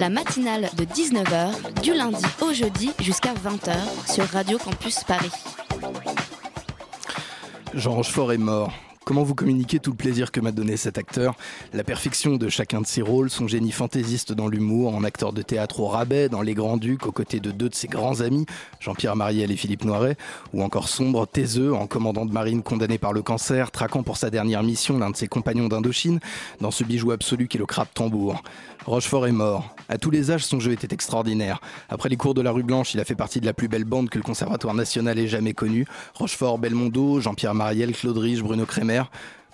La matinale de 19h, du lundi au jeudi jusqu'à 20h sur Radio Campus Paris. Jean Rochefort est mort. Comment vous communiquer tout le plaisir que m'a donné cet acteur? La perfection de chacun de ses rôles, son génie fantaisiste dans l'humour, en acteur de théâtre au rabais, dans Les Grands Ducs, aux côtés de deux de ses grands amis, Jean-Pierre Mariel et Philippe Noiret, ou encore sombre, taiseux, en commandant de marine condamné par le cancer, traquant pour sa dernière mission l'un de ses compagnons d'Indochine, dans ce bijou absolu qu'est le crabe tambour. Rochefort est mort. À tous les âges, son jeu était extraordinaire. Après les cours de la rue Blanche, il a fait partie de la plus belle bande que le Conservatoire national ait jamais connue. Rochefort, Belmondo, Jean-Pierre Mariel, Claude Rich, Bruno Kremer.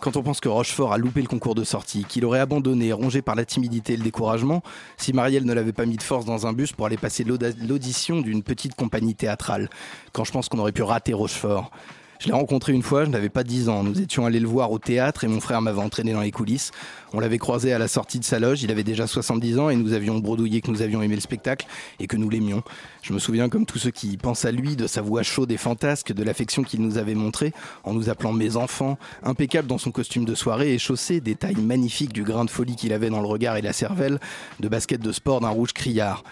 Quand on pense que Rochefort a loupé le concours de sortie, qu'il aurait abandonné, rongé par la timidité et le découragement, si Marielle ne l'avait pas mis de force dans un bus pour aller passer l'audition d'une petite compagnie théâtrale, quand je pense qu'on aurait pu rater Rochefort. Je l'ai rencontré une fois, je n'avais pas 10 ans. Nous étions allés le voir au théâtre et mon frère m'avait entraîné dans les coulisses. On l'avait croisé à la sortie de sa loge, il avait déjà 70 ans et nous avions bredouillé que nous avions aimé le spectacle et que nous l'aimions. Je me souviens comme tous ceux qui pensent à lui, de sa voix chaude et fantasque, de l'affection qu'il nous avait montrée en nous appelant mes enfants, impeccable dans son costume de soirée et chaussé, détail magnifique du grain de folie qu'il avait dans le regard et la cervelle, de basket de sport d'un rouge criard.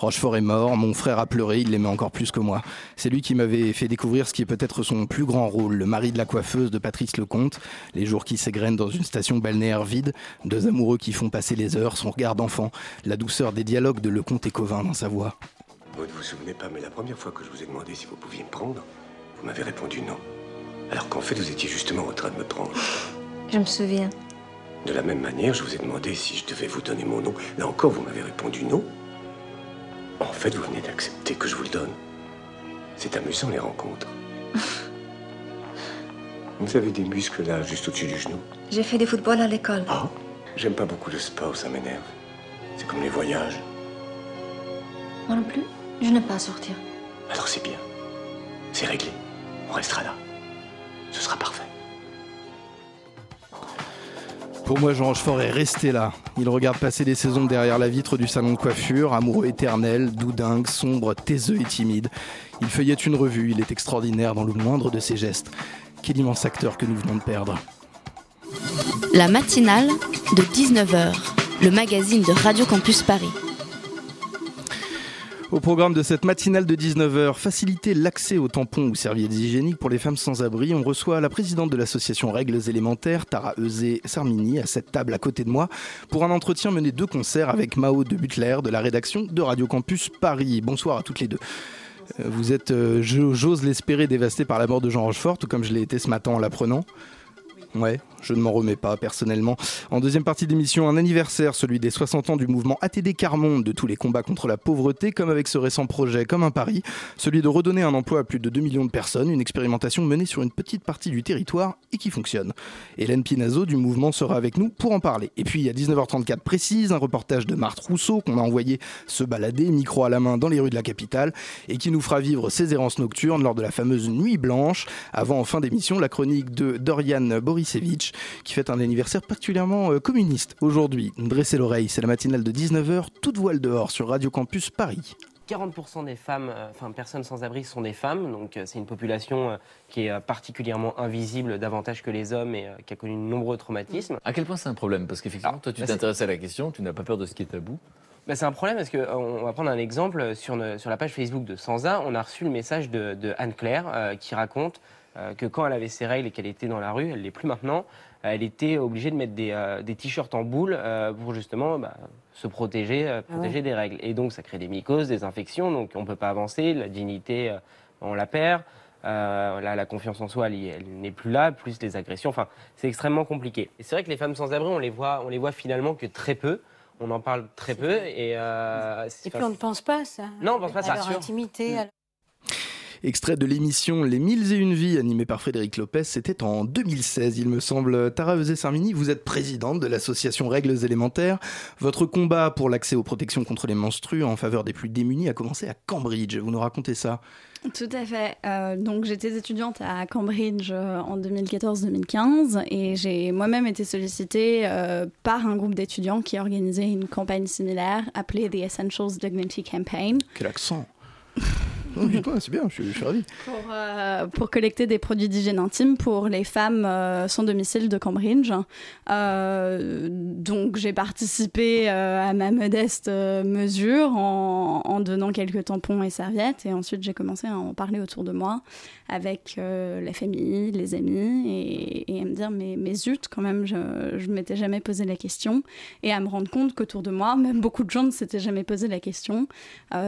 Rochefort est mort, mon frère a pleuré, il l'aimait encore plus que moi. C'est lui qui m'avait fait découvrir ce qui est peut-être son plus grand rôle, le mari de la coiffeuse de Patrice Lecomte, les jours qui s'égrènent dans une station balnéaire vide, deux amoureux qui font passer les heures, son regard d'enfant, la douceur des dialogues de Lecomte et Covin dans sa voix. Vous ne vous souvenez pas, mais la première fois que je vous ai demandé si vous pouviez me prendre, vous m'avez répondu non. Alors qu'en fait, vous étiez justement en train de me prendre. Je me souviens. De la même manière, je vous ai demandé si je devais vous donner mon nom. Là encore, vous m'avez répondu non. En fait, vous venez d'accepter que je vous le donne. C'est amusant, les rencontres. vous avez des muscles là, juste au-dessus du genou. J'ai fait du football à l'école. Ah J'aime pas beaucoup le sport, ça m'énerve. C'est comme les voyages. Moi non plus. Je n'aime pas sortir. Alors c'est bien. C'est réglé. On restera là. Ce sera parfait. Pour moi, Jean Rochefort est resté là. Il regarde passer les saisons derrière la vitre du salon de coiffure, amoureux éternel, doudingue, sombre, taiseux et timide. Il feuillette une revue, il est extraordinaire dans le moindre de ses gestes. Quel immense acteur que nous venons de perdre. La matinale de 19h, le magazine de Radio Campus Paris. Au programme de cette matinale de 19h, faciliter l'accès aux tampons ou serviettes hygiéniques pour les femmes sans abri. On reçoit la présidente de l'association Règles élémentaires, Tara Eusé Sarmini, à cette table à côté de moi, pour un entretien mené de concert avec Mao de Butler de la rédaction de Radio Campus Paris. Bonsoir à toutes les deux. Euh, Vous êtes, euh, j'ose l'espérer, dévasté par la mort de Jean Rochefort, tout comme je l'ai été ce matin en l'apprenant. Ouais, je ne m'en remets pas personnellement. En deuxième partie d'émission, un anniversaire, celui des 60 ans du mouvement ATD Carmonde, de tous les combats contre la pauvreté, comme avec ce récent projet, comme un pari, celui de redonner un emploi à plus de 2 millions de personnes, une expérimentation menée sur une petite partie du territoire et qui fonctionne. Hélène Pinazo du mouvement sera avec nous pour en parler. Et puis à 19h34 précise, un reportage de Marthe Rousseau qu'on a envoyé se balader, micro à la main, dans les rues de la capitale, et qui nous fera vivre ses errances nocturnes lors de la fameuse nuit blanche, avant en fin d'émission la chronique de Dorian Qui fête un anniversaire particulièrement euh, communiste aujourd'hui. Dressez l'oreille, c'est la matinale de 19h, toute voile dehors sur Radio Campus Paris. 40% des femmes, euh, enfin personnes sans abri sont des femmes, donc euh, c'est une population euh, qui est euh, particulièrement invisible davantage que les hommes et euh, qui a connu de nombreux traumatismes. À quel point c'est un problème? Parce qu'effectivement, Alors, toi, tu bah, t'intéresses à la question, tu n'as pas peur de ce qui est tabou. Bah, c'est un problème parce que euh, on va prendre un exemple sur, ne- sur la page Facebook de Sansa, on a reçu le message de, de Anne Claire euh, qui raconte euh, que quand elle avait ses règles et qu'elle était dans la rue, elle l'est plus maintenant, euh, elle était obligée de mettre des, euh, des t-shirts en boule euh, pour justement bah, se protéger, euh, protéger des règles. Et donc ça crée des mycoses, des infections, donc on ne peut pas avancer, la dignité, euh, on la perd. Euh, là, la confiance en soi, elle, n'est plus là, plus les agressions. Enfin, c'est extrêmement compliqué. Et c'est vrai que les femmes sans abri, on les voit, on les voit finalement que très peu. On en parle très peu et. euh, puis on ne pense pas à ça. Non, on pense pas à à ça, leur sûr. intimité. à- Extrait de l'émission Les Mille et Une Vies animée par Frédéric Lopez, c'était en 2016 il me semble. Tara Eusé-Sarmini, vous êtes présidente de l'association Règles élémentaires. Votre combat pour l'accès aux protections contre les menstrues en faveur des plus démunis a commencé à Cambridge. Vous nous racontez ça tout à fait. Euh, donc j'étais étudiante à Cambridge euh, en 2014-2015 et j'ai moi-même été sollicitée euh, par un groupe d'étudiants qui organisait une campagne similaire appelée The Essentials Dignity Campaign. Quel accent c'est bien, je suis, ravi. Pour, euh, pour, collecter des produits d'hygiène intime pour les femmes euh, sans domicile de Cambridge. Euh, donc j'ai participé à ma modeste mesure en, en, donnant quelques tampons et serviettes et ensuite j'ai commencé à en parler autour de moi avec la famille, les amis et, et, à me dire mais, mais zut quand même je ne m'étais jamais posé la question et à me rendre compte qu'autour de moi même beaucoup de gens ne s'étaient jamais posé la question.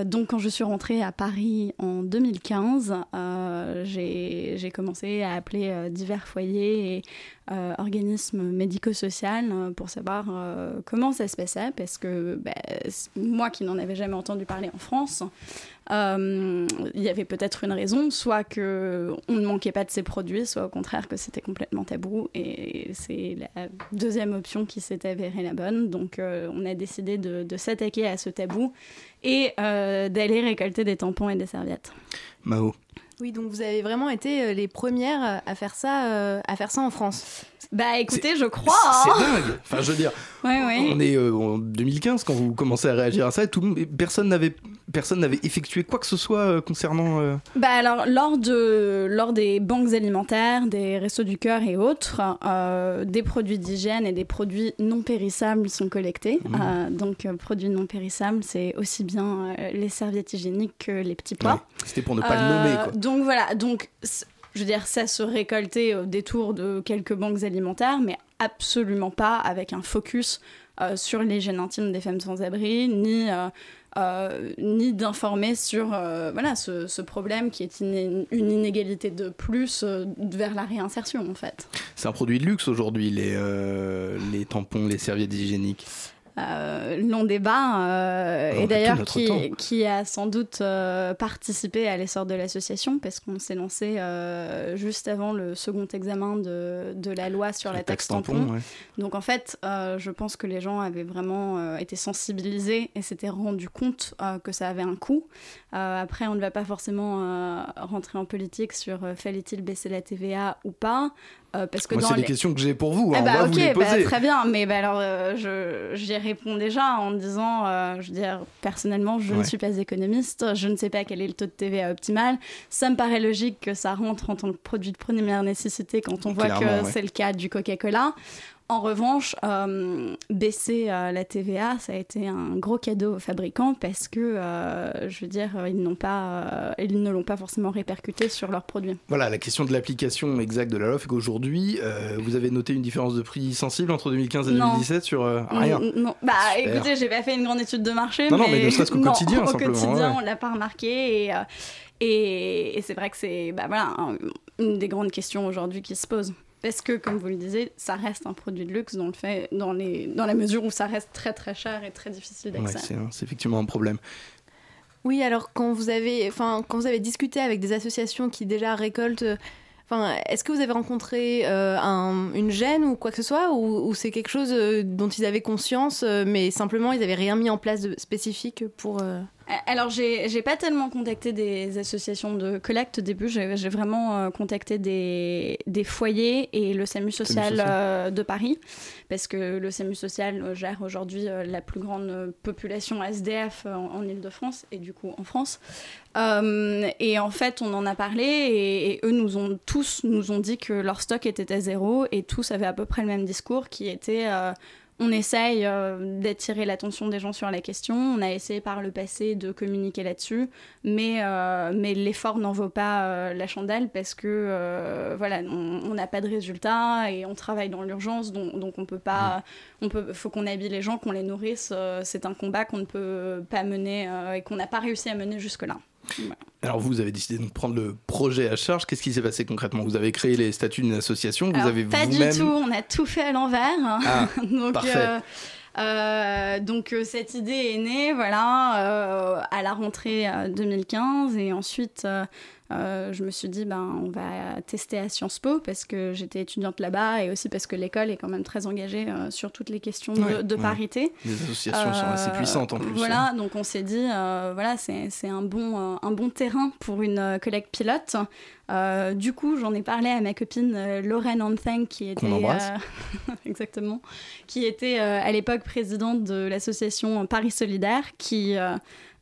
donc quand je suis rentrée à Paris en 2015, euh, j'ai commencé à appeler euh, divers foyers euh, organismes médico-sociaux pour savoir comment ça se passait, parce que bah, moi qui n'en avais jamais entendu parler en France, il y avait peut-être une raison, soit qu'on ne manquait pas de ces produits, soit au contraire que c'était complètement tabou. Et c'est la deuxième option qui s'est avérée la bonne. Donc on a décidé de, de s'attaquer à ce tabou et euh, d'aller récolter des tampons et des serviettes. Mao. Oui, donc vous avez vraiment été euh, les premières à faire ça, euh, à faire ça en France. Bah écoutez, je crois. C'est hein. dingue. Enfin, je veux dire, on est en 2015 quand vous commencez à réagir à ça, et tout, personne n'avait personne n'avait effectué quoi que ce soit euh, concernant. Euh, bah alors, lors, de, lors des banques alimentaires, des restos du cœur et autres, euh, des produits d'hygiène et des produits non périssables sont collectés. Mmh. donc, produits non périssables, c'est aussi bien les serviettes hygiéniques que les petits pois. C'était pour ne pas le nommer. Quoi. Donc voilà, donc je veux dire, ça se récoltait au détour de quelques banques alimentaires, mais absolument pas avec un focus sur l'hygiène intime des femmes sans abri, ni euh, ni d'informer sur euh, voilà, ce, problème qui est une, inégalité de plus euh, vers la réinsertion en fait. C'est un produit de luxe aujourd'hui, les, les tampons, les serviettes hygiéniques euh, long débat euh, et d'ailleurs qui, qui, a sans doute euh, participé à l'essor de l'association parce qu'on s'est lancé juste avant le second examen de, de la loi sur la taxe tampon. Donc en fait, je pense que les gens avaient vraiment été sensibilisés et s'étaient rendu compte que ça avait un coût. après, on ne va pas forcément rentrer en politique sur fallait-il baisser la TVA ou pas. Euh, parce que c'est les... des questions que j'ai pour vous. Hein, bah, ok, bah, très bien. Mais bah, alors, euh, j'y réponds déjà en disant, euh, je veux dire, personnellement, je ne suis pas économiste, je ne sais pas quel est le taux de TVA optimal. Ça me paraît logique que ça rentre en tant que produit de première nécessité quand on voit que c'est le cas du Coca-Cola. En revanche, euh, baisser euh, la TVA, ça a été un gros cadeau aux fabricants parce que, euh, je veux dire, ils, n'ont pas, ils ne l'ont pas forcément répercuté sur leurs produits. Voilà, la question de l'application exacte de la loi fait qu'aujourd'hui, vous avez noté une différence de prix sensible entre 2015 et 2017 sur rien Non, bah écoutez, j'ai pas fait une grande étude de marché. Non, mais... non, mais ne serait-ce qu'au quotidien, simplement. Au quotidien, on l'a pas remarqué et, et, c'est vrai que c'est bah, voilà, une des grandes questions aujourd'hui qui se posent. Parce que, comme vous le disiez, ça reste un produit de luxe dans, le fait, dans, les, dans la mesure où ça reste très très cher et très difficile d'accès. Ouais, c'est effectivement un problème. Oui, alors quand vous avez, enfin, quand vous avez discuté avec des associations qui déjà récoltent, enfin, est-ce que vous avez rencontré euh, un, une gêne ou quoi que ce soit, ou, c'est quelque chose euh, dont ils avaient conscience, euh, mais simplement ils n'avaient rien mis en place de spécifique pour alors, j'ai pas tellement contacté des associations de collecte au début. J'ai vraiment euh, contacté des, des, foyers et le SAMU social, euh, de Paris, parce que le SAMU social euh, gère aujourd'hui la plus grande population SDF en, Ile-de-France et du coup en France. et en fait, on en a parlé et, et, eux nous ont tous nous ont dit que leur stock était à zéro et tous avaient à peu près le même discours qui était on essaye euh, d'attirer l'attention des gens sur la question. On a essayé par le passé de communiquer là-dessus, mais, euh, l'effort n'en vaut pas euh, la chandelle parce que voilà, on n'a pas de résultats et on travaille dans l'urgence, donc, donc, on peut pas, on faut qu'on habille les gens, qu'on les nourrisse. c'est un combat qu'on ne peut pas mener et qu'on n'a pas réussi à mener jusque-là. Alors vous avez décidé de prendre le projet à charge. Qu'est-ce qui s'est passé concrètement? Vous avez créé les statuts d'une association. Vous avez pas du tout. On a tout fait à l'envers. Ah, donc. Euh, euh, donc euh, cette idée est née, voilà, à la rentrée 2015 et ensuite euh, je me suis dit, ben, on va tester à Sciences Po parce que j'étais étudiante là-bas et aussi parce que l'école est quand même très engagée euh, sur toutes les questions de, Ouais, de ouais. parité. Les associations sont assez Euh, puissantes en plus. hein. Voilà, donc on s'est dit, voilà, c'est un, bon, un bon terrain pour une collecte pilote. Euh, du coup, j'en ai parlé à ma copine euh, Lorraine Antheng, qui était embrasse. euh, exactement, qui était à l'époque présidente de l'association Paris Solidaire, qui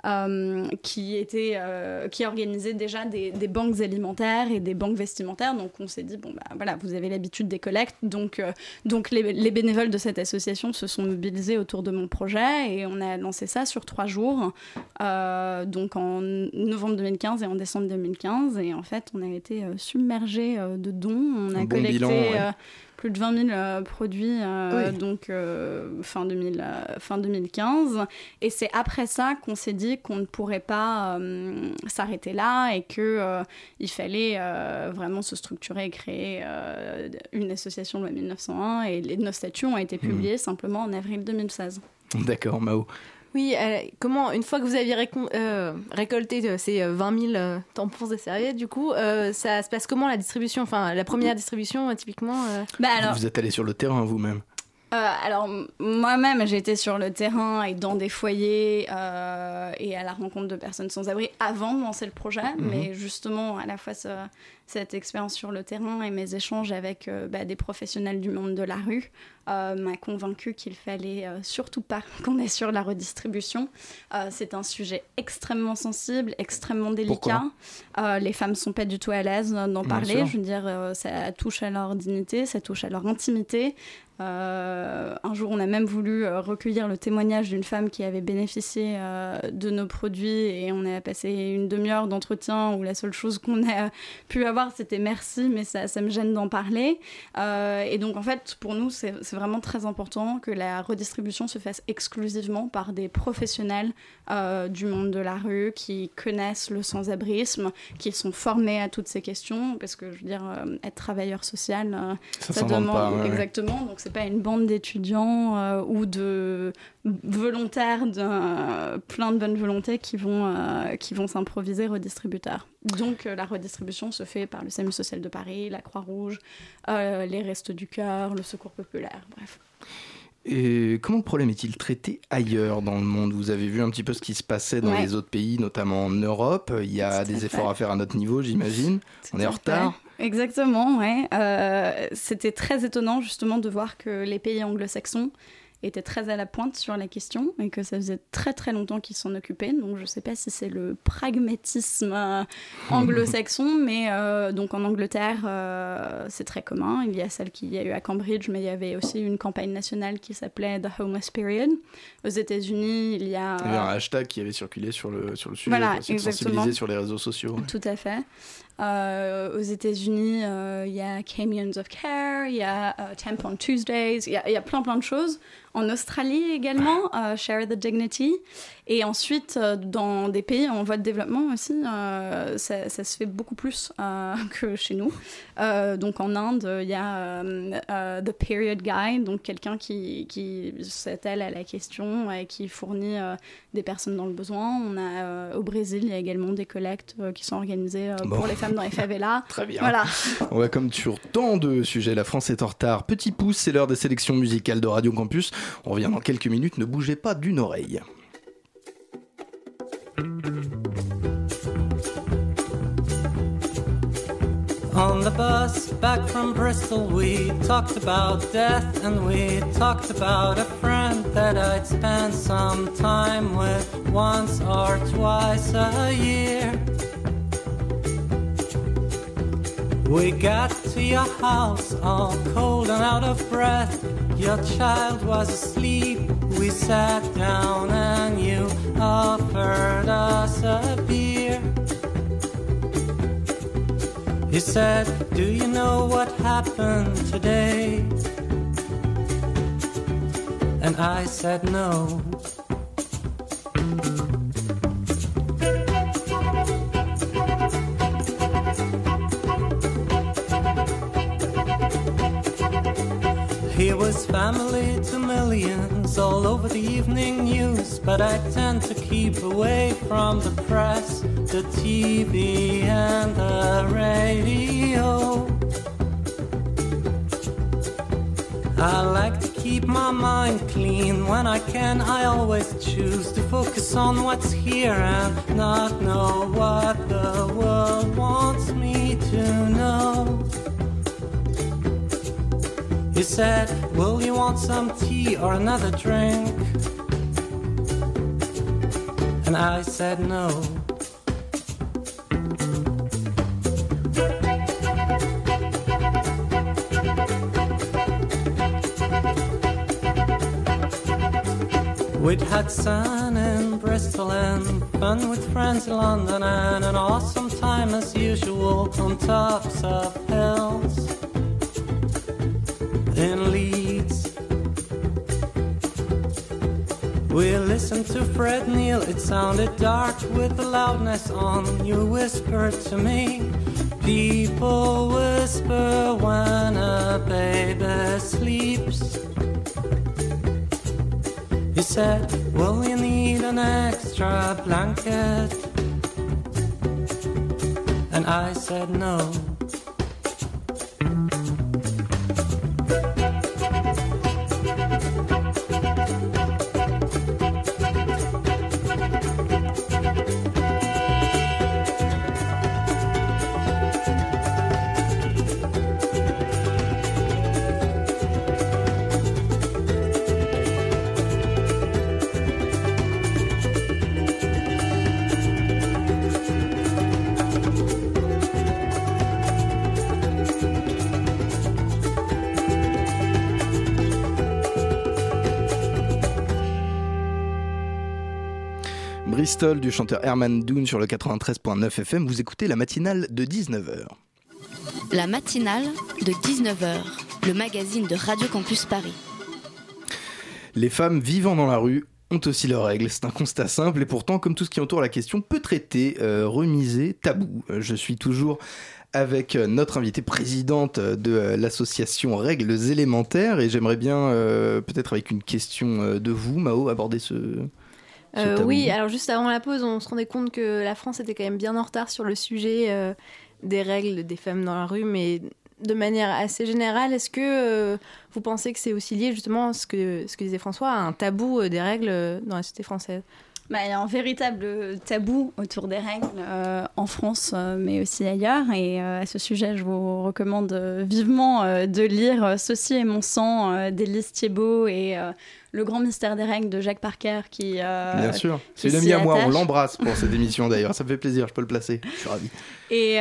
euh, qui était euh, qui organisait déjà des, des banques alimentaires et des banques vestimentaires. Donc on s'est dit bon bah voilà, vous avez l'habitude des collectes, donc euh, donc les, les bénévoles de cette association se sont mobilisés autour de mon projet et on a lancé ça sur trois jours, donc en novembre 2015 et en décembre 2015. Et en fait, on a été submergé de dons. On a Un bon collecté bilan, ouais. Plus de 20 000 euh, produits euh, Oui. donc euh, fin, 2000, euh, fin 2015. Et c'est après ça qu'on s'est dit qu'on ne pourrait pas s'arrêter là et que il fallait vraiment se structurer et créer une association loi 1901. Et les, nos statuts ont été publiés simplement en avril 2016. D'accord, Mao. Oui, euh, comment, une fois que vous aviez récon- euh, récolté euh, ces euh, 20 000 euh, tampons et serviettes, du coup, euh, ça se passe comment la distribution? Enfin, la première distribution, euh, typiquement euh? Bah alors, Vous êtes allé sur le terrain vous-même. Euh, alors moi-même, j'ai été sur le terrain et dans des foyers euh, et à la rencontre de personnes sans abri avant de lancer le projet. Mhm. Mais justement, à la fois ce- cette expérience sur le terrain et mes échanges avec euh, bah, des professionnels du monde de la rue m'a convaincu qu'il fallait surtout pas qu'on est sur la redistribution. C'est un sujet extrêmement sensible, extrêmement délicat. Les femmes sont pas du tout à l'aise d'en parler. Je veux dire, ça touche à leur dignité, ça touche à leur intimité. Euh, un jour, on a même voulu euh, recueillir le témoignage d'une femme qui avait bénéficié euh, de nos produits et on a passé une demi-heure d'entretien où la seule chose qu'on a pu avoir, c'était merci, mais ça, ça me gêne d'en parler. Et donc, en fait, pour nous, c'est vraiment très important que la redistribution se fasse exclusivement par des professionnels euh, du monde de la rue qui connaissent le sans-abrisme, qui sont formés à toutes ces questions, parce que je veux dire, euh, être travailleur social, euh, Ça s'invente pas, ouais, ouais. exactement. Donc c'est pas une bande d'étudiants euh, ou de volontaires, de, euh, plein de bonnes volontés qui vont euh, qui vont s'improviser redistributeurs. Donc la redistribution se fait par le SAMU social de Paris, la Croix-Rouge, les Restos du Cœur, le Secours populaire, bref. Et comment le problème est-il traité ailleurs dans le monde? Vous avez vu un petit peu ce qui se passait dans Ouais. les autres pays, notamment en Europe. Il y a des fait. efforts à faire à notre niveau, j'imagine. On est en retard. Exactement, ouais. Euh, C'était très étonnant justement de voir que les pays anglo-saxons étaient très à la pointe sur la question et que ça faisait très très longtemps qu'ils s'en occupaient. Donc je sais pas si c'est le pragmatisme euh, anglo-saxon, mais euh, donc en Angleterre euh, c'est très commun. Il y a celle qu'il y a eu à Cambridge, mais il y avait aussi une campagne nationale qui s'appelait The Homeless Period. Aux États-Unis, il y a Il y avait un hashtag qui avait circulé sur le, sur le sujet. Voilà, de exactement. sensibiliser sur les réseaux sociaux. Tout à fait. Euh, aux États-Unis, euh, il y a Camions of Care, il y a euh, Tampon Tuesdays, il y, y a plein plein de choses. En Australie également, Share the Dignity. Et ensuite, euh, dans des pays en voie de développement aussi, euh, ça, ça se fait beaucoup plus euh, que chez nous. Euh, donc en Inde, il y a The Period Guide, donc quelqu'un qui, qui s'attelle à la question et qui fournit des personnes dans le besoin. On a au Brésil, il y a également des collectes qui sont organisées Bon. pour les femmes dans les favelas. Très bien. Voilà. On va comme sur tant de sujets, la France est en retard. Petit pouce, c'est l'heure des sélections musicales de Radio Campus. On revient dans quelques minutes, ne bougez pas d'une oreille. On the bus back from Bristol, we talked about death and we talked about a friend that I'd spend some time with once or twice a year. We got to your house all cold and out of breath. Your child was asleep. We sat down and you offered us a beer. He said, Do you know what happened today? And I said, No. Family to millions, all over the evening news, but I tend to keep away from the press, the TV, and the radio. I like to keep my mind clean. When I can, I always choose to focus on what's here and not know what the world wants me to know. He said, Will you want some tea or another drink? And I said, No. We'd had sun in Bristol and fun with friends in London and an awesome time as usual on tops of hills We listened to Fred Neil, it sounded dark with the loudness on. You whispered to me, people whisper when a baby sleeps. You said, Will you need an extra blanket? And I said, No. Du chanteur Herman Doon sur le 93.9 FM. Vous écoutez la matinale de 19h. La matinale de 19h, le magazine de Radio Campus Paris. Les femmes vivant dans la rue ont aussi leurs règles. C'est un constat simple et pourtant, comme tout ce qui entoure la question, peu traité, euh, remisé, tabou. Euh, Je suis toujours avec euh, notre invitée présidente de euh, l'association Règles élémentaires et j'aimerais bien, euh, peut-être avec une question de vous, Mao, aborder ce... Euh, oui, alors juste avant la pause, on se rendait compte que la France était quand même bien en retard sur le sujet euh, des règles des femmes dans la rue, mais de manière assez générale, est-ce que euh, vous pensez que c'est aussi lié justement à ce que, ce que disait François, à un tabou des règles dans la société française? Bah, il y a un véritable tabou autour des règles euh, en France, euh, mais aussi ailleurs. Et euh, à ce sujet, je vous recommande vivement de lire Ceci est mon sang d'Élise Thiebaud et Le grand mystère des règles de Jacques Parker qui. Bien sûr. C'est une amie à moi, on l'embrasse pour cette émission d'ailleurs. Ça me fait plaisir, je peux le placer. Je suis ravi. et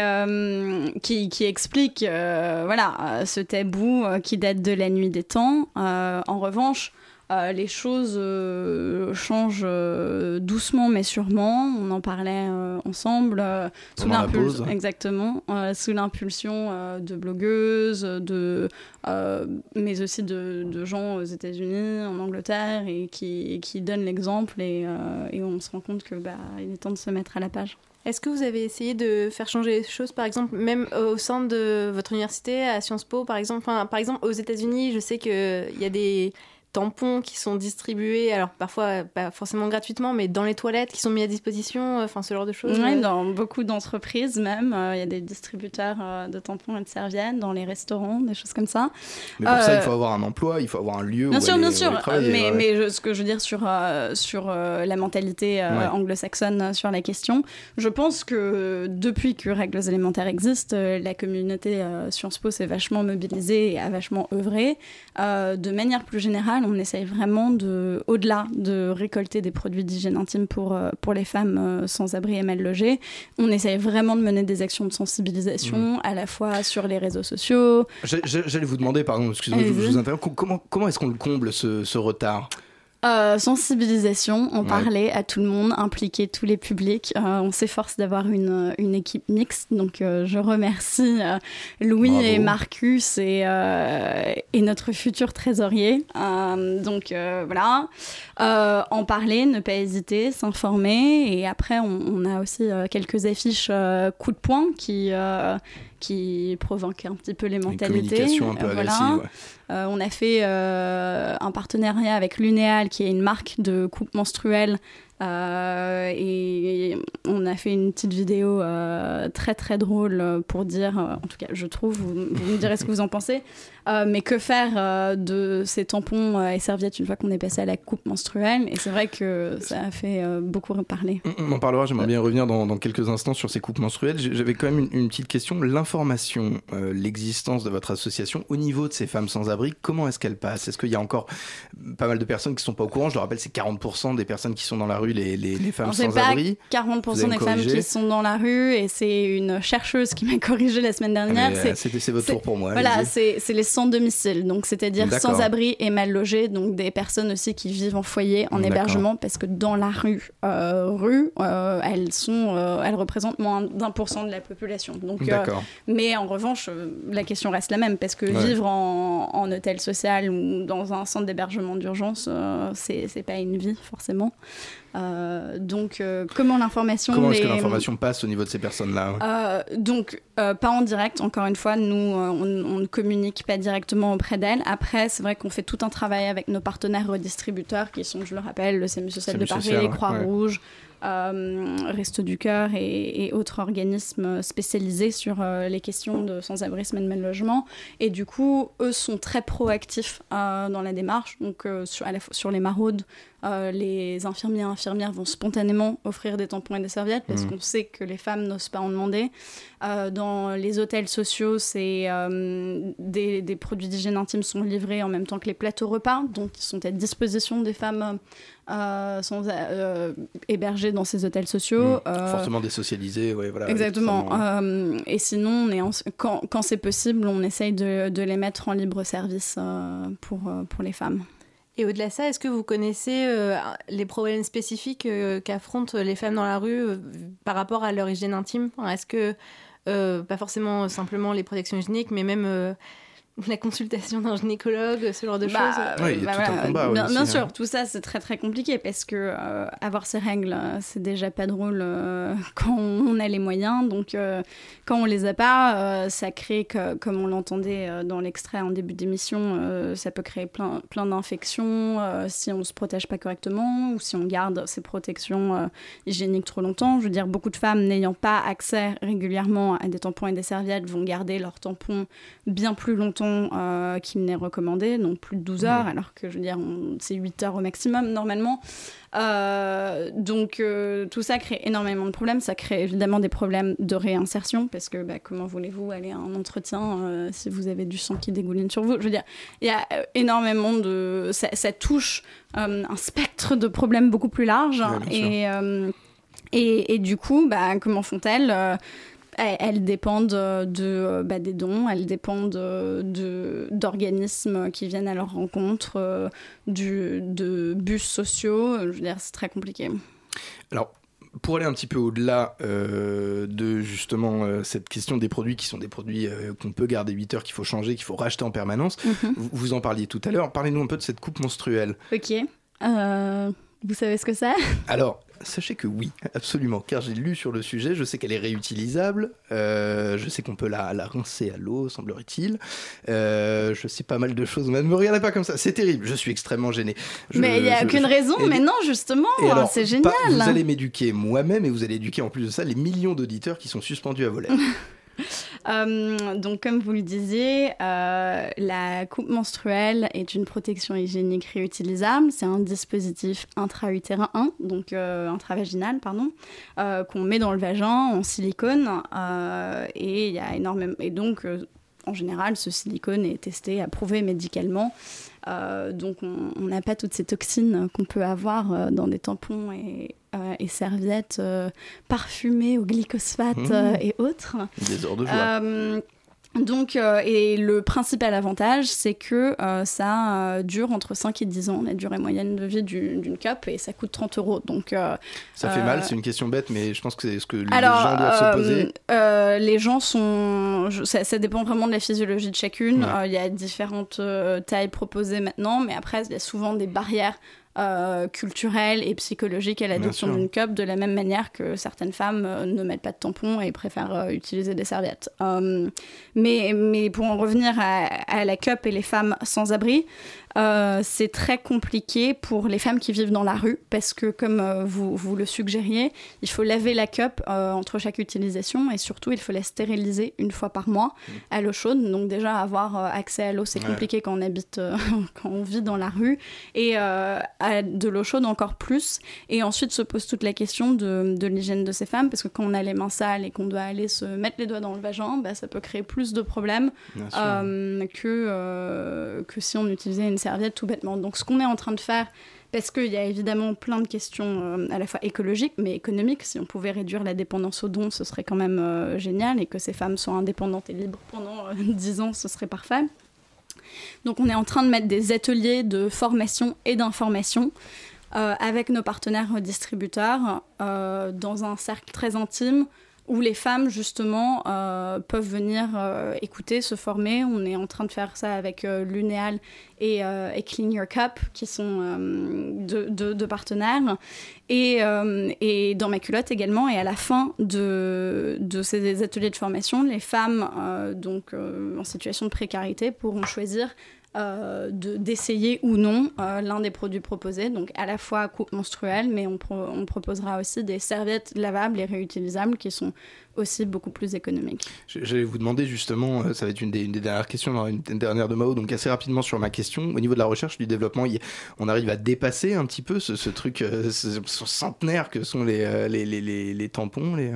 qui, qui explique voilà ce tabou qui date de la nuit des temps. En revanche, euh, les choses euh, changent euh, doucement mais sûrement. On en parlait euh, ensemble euh, sous l'impulsion, exactement, euh, sous l'impulsion euh, de blogueuses, de, euh, mais aussi de, de gens aux États-Unis, en Angleterre, et qui, qui donnent l'exemple. Et, euh, et on se rend compte que bah, il est temps de se mettre à la page. Est-ce que vous avez essayé de faire changer les choses, par exemple, même au sein de votre université, à Sciences Po, par exemple? Enfin, Par exemple, aux États-Unis, je sais qu'il y a des tampons qui sont distribués, alors parfois pas forcément gratuitement, mais dans les toilettes qui sont mis à disposition, enfin ce genre de choses. Ouais, euh. dans beaucoup d'entreprises même, euh, il y a des distributeurs euh, de tampons et de serviettes dans les restaurants, des choses comme ça. Mais pour ça, Euh, il faut avoir un emploi, il faut avoir un lieu Bien où sûr, aller- bien sûr. mais ouais. mais je- ce que je veux dire sur, euh, sur euh, la mentalité euh, Ouais. anglo-saxonne euh, sur la question, je pense que depuis que Règles élémentaires existent, euh, la communauté euh, Sciences Po s'est vachement mobilisée et a vachement œuvré. Euh, de manière plus générale, on essaye vraiment de, au-delà de récolter des produits d'hygiène intime pour, euh, pour les femmes euh, sans abri et mal logées, on essaye vraiment de mener des actions de sensibilisation Mmh. à la fois sur les réseaux sociaux, J'allais vous demander, pardon, excusez-moi, je, vous interromps, co- comment, comment est-ce qu'on le comble ce, ce retard? Euh, sensibilisation, en Ouais. parler à tout le monde, impliquer tous les publics. Euh, on s'efforce d'avoir une, une équipe mixte, donc euh, je remercie Louis Bravo. et Marcus et, et notre futur trésorier. Donc voilà, en parler, ne pas hésiter, s'informer. Et après, on, on a aussi quelques affiches coup de poing qui, qui provoque un petit peu les Une mentalités. communication un peu Euh, voilà. agressive. ouais. Euh, on a fait euh, un partenariat avec Lunéal, qui est une marque de coupe menstruelle. Euh, et on a fait une petite vidéo très très drôle pour dire, en tout cas je trouve, vous, vous me direz ce que vous en pensez, Euh, mais que faire euh, de ces tampons euh, et serviettes une fois qu'on est passé à la coupe menstruelle? Et c'est vrai que ça a fait euh, beaucoup parler. On en parlera, j'aimerais bien revenir dans, dans quelques instants sur ces coupes menstruelles. J'avais quand même une, une petite question. L'information, euh, l'existence de votre association au niveau de ces femmes sans abri, comment est-ce qu'elle passe? Est-ce qu'il y a encore pas mal de personnes qui sont pas au courant? Je le rappelle, c'est 40% des personnes qui sont dans la rue, les, les, les femmes Alors, c'est sans pas abri. Vous 40% allez des me femmes qui sont dans la rue et c'est une chercheuse qui m'a corrigé la semaine Ah, dernière. c'est- C'était c'est votre tour pour moi. Voilà, c'est les sans domicile, donc c'est-à-dire sans abri et mal logés, donc des personnes aussi qui vivent en foyer, en hébergement, parce que dans la rue, euh, rue, euh, elles sont, euh, elles représentent moins d'un pour cent de la population. Donc, mais en revanche, la question reste la même, parce que Ouais. vivre en, en hôtel social ou dans un centre d'hébergement d'urgence, c'est c'est pas une vie forcément. Euh, donc, euh, comment l'information Comment est-ce que l'information passe au niveau de ces personnes-là ouais euh, donc, pas en direct, encore une fois, nous, on, on ne communique pas directement auprès d'elles. Après, c'est vrai qu'on fait tout un travail avec nos partenaires redistributeurs, qui sont, je le rappelle, le SAMU Social de Paris, les ouais. Euh, du Cœur et, et autres organismes spécialisés sur euh, les questions de sans-abrisme et de mal logement. Et du coup, eux sont très proactifs euh, dans la démarche. Donc, euh, sur, à la fois sur les maraudes, les infirmiers et infirmières vont spontanément offrir des tampons et des serviettes parce Mhm. qu'on sait que les femmes n'osent pas en demander. Dans les hôtels sociaux, c'est des, des produits d'hygiène intime sont livrés en même temps que les plateaux repas, donc ils sont à disposition des femmes euh, sans, euh, hébergées dans ces hôtels sociaux. Mmh. Euh, Forcément désocialisé, ouais, voilà. Exactement. extrêmement- Euh, et sinon, on est en- quand, quand c'est possible, on essaye de, de les mettre en libre service euh, pour, pour les femmes. Et au-delà de ça, est-ce que vous connaissez euh, les problèmes spécifiques euh, qu'affrontent les femmes dans la rue euh, par rapport à leur hygiène intime? Est-ce que, euh, pas forcément simplement les protections hygiéniques, mais même euh, la consultation d'un gynécologue, ce genre de Bah, choses Ouais, a bah voilà, combat, bien, aussi, bien hein. sûr, tout ça c'est très très compliqué parce que euh, avoir ses règles, euh, c'est déjà pas drôle euh, quand on a les moyens. Donc euh, quand on les a pas, euh, ça crée, que, comme on l'entendait euh, dans l'extrait en début d'émission, euh, ça peut créer plein, plein d'infections euh, si on se protège pas correctement ou si on garde ses protections euh, hygiéniques trop longtemps. Je veux dire, beaucoup de femmes n'ayant pas accès régulièrement à des tampons et des serviettes vont garder leurs tampons bien plus longtemps euh, qu'il n'est recommandé, donc plus de 12 heures, alors que je veux dire, c'est 8 heures au maximum normalement. Euh, donc euh, tout ça crée énormément de problèmes. Ça crée évidemment des problèmes de réinsertion, parce que bah, comment voulez-vous aller à un entretien euh, si vous avez du sang qui dégouline sur vous? Je veux dire, il y a énormément de... Ça, ça touche un spectre de problèmes beaucoup plus large. Ouais, et, et, et du coup, bah, comment font-elles elles, elles dépendent euh, de, euh, bah, des dons, elles dépendent euh, de, d'organismes qui viennent à leur rencontre, du, de bus sociaux. Je veux dire, c'est très compliqué. Alors, pour aller un petit peu au-delà euh, de justement euh, cette question des produits qui sont des produits euh, qu'on peut garder 8 heures, qu'il faut changer, qu'il faut racheter en permanence, Mhm. vous, vous en parliez tout à l'heure. Parlez-nous un peu de cette coupe menstruelle. Ok. Vous savez ce que c'est? Alors, sachez que oui, absolument, car j'ai lu sur le sujet, je sais qu'elle est réutilisable, euh, je sais qu'on peut la, la rincer à l'eau, semblerait-il, euh, je sais pas mal de choses, ne me regardez pas comme ça, c'est terrible, je suis extrêmement gêné. Je- Mais il n'y a je- aucune je- raison, et- mais non, justement, c'est pas- génial. vous allez m'éduquer moi-même et vous allez éduquer en plus de ça les millions d'auditeurs qui sont suspendus à vos lèvres. Euh, donc, comme vous le disiez, euh, la coupe menstruelle est une protection hygiénique réutilisable. C'est un dispositif intra-utérin 1, donc euh, intravaginal, pardon, qu'on met dans le vagin en silicone. et y a énormément. Et donc, en général, ce silicone est testé, approuvé médicalement. Euh, donc, on n'a pas toutes ces toxines qu'on peut avoir euh, dans des tampons et, euh, et serviettes euh, parfumées au glyphosate Mmh. euh, et autres. Des heures de joie. Donc, euh, et le principal avantage, c'est que euh, ça euh, dure entre 5 et 10 ans, la durée moyenne de vie du- d'une cup, et ça coûte 30 euros. Donc, Ça fait mal, c'est une question bête, mais je pense que c'est ce que les alors, gens doivent se poser. les gens sont. je- ça, ça dépend vraiment de la physiologie de chacune. Ouais. Il y a différentes tailles proposées maintenant, mais après, il y a souvent des barrières euh, culturelle et psychologique à l'adoption d'une cup, de la même manière que certaines femmes euh, ne mettent pas de tampons et préfèrent euh, utiliser des serviettes. Mais, mais pour en revenir à, à la cup et les femmes sans abri, euh, c'est très compliqué pour les femmes qui vivent dans la rue parce que, comme euh, vous, vous le suggériez, il faut laver la cup euh, entre chaque utilisation et surtout il faut la stériliser une fois par mois à l'eau chaude. Donc déjà avoir accès à l'eau c'est Ouais. compliqué quand on habite, quand on vit dans la rue et à de l'eau chaude encore plus. Et ensuite se pose toute la question de, de l'hygiène de ces femmes parce que quand on a les mains sales et qu'on doit aller se mettre les doigts dans le vagin, bah, ça peut créer plus de problèmes que, que si on utilisait une serviette tout bêtement. Donc ce qu'on est en train de faire, parce qu'il y a évidemment plein de questions euh, à la fois écologiques mais économiques, si on pouvait réduire la dépendance aux dons, ce serait quand même euh, génial, et que ces femmes soient indépendantes et libres pendant euh, 10 ans, ce serait parfait. Donc on est en train de mettre des ateliers de formation et d'information euh, avec nos partenaires distributeurs dans un cercle très intime où les femmes justement euh, peuvent venir euh, écouter, se former. On est en train de faire ça avec euh, l'UNEAL et, Clean Your Cup qui sont deux, partenaires. Et, et dans ma culotte également. Et à la fin de, de ces ateliers de formation, les femmes donc, en situation de précarité pourront choisir euh, de- d'essayer ou non euh, l'un des produits proposés, donc à la fois coupe menstruelle, mais on, on proposera aussi des serviettes lavables et réutilisables qui sont aussi beaucoup plus économiques. J'allais vous demander justement, euh, ça va être une des, dernières questions, une dernière de Mao, donc assez rapidement sur ma question. Au niveau de la recherche, du développement, on arrive à dépasser un petit peu ce, ce truc euh, ce, ce centenaire que sont les, les, les, les tampons. Les,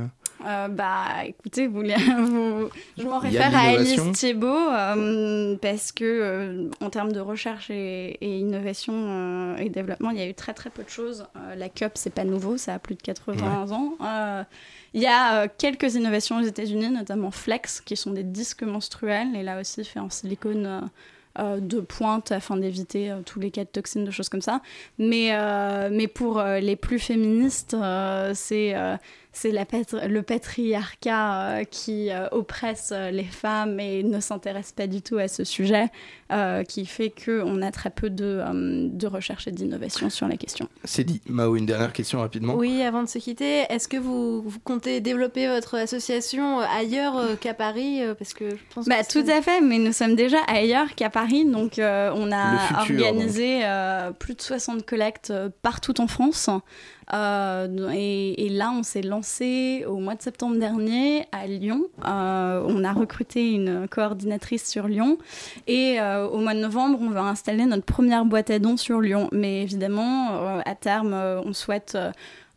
euh, bah, écoutez, vous, vous- je m'en réfère à. Alice Thiebaud euh, parce que euh, en termes de recherche et, et innovation euh, et développement, il y a eu très très peu de choses. La cup, c'est pas nouveau, ça a plus de 80 ans. Il y a quelques innovations aux États-Unis, notamment Flex, qui sont des disques menstruels et là aussi fait en silicone. euh, de pointe afin d'éviter euh, tous les cas de toxines, de choses comme ça. Mais, euh, mais pour les plus féministes, c'est c'est patri- le patriarcat euh, qui euh, oppresse euh, les femmes et ne s'intéresse pas du tout à ce sujet, euh, qui fait qu'on a très peu de, euh, de recherche et d'innovation sur la question. C'est dit. Mao, une dernière question rapidement. Oui, avant de se quitter, est-ce que vous, vous comptez développer votre association ailleurs euh, qu'à Paris Parce que je pense Bah, que tout à fait, mais nous sommes déjà ailleurs qu'à Paris, donc euh, on a futur, organisé euh, plus de 60 collectes partout en France. Euh, et, et là, on s'est lancé au mois de septembre dernier à Lyon. Euh, on a recruté une coordinatrice sur Lyon. Et euh, au mois de novembre, on va installer notre première boîte à dons sur Lyon. Mais évidemment, euh, à terme, on souhaite...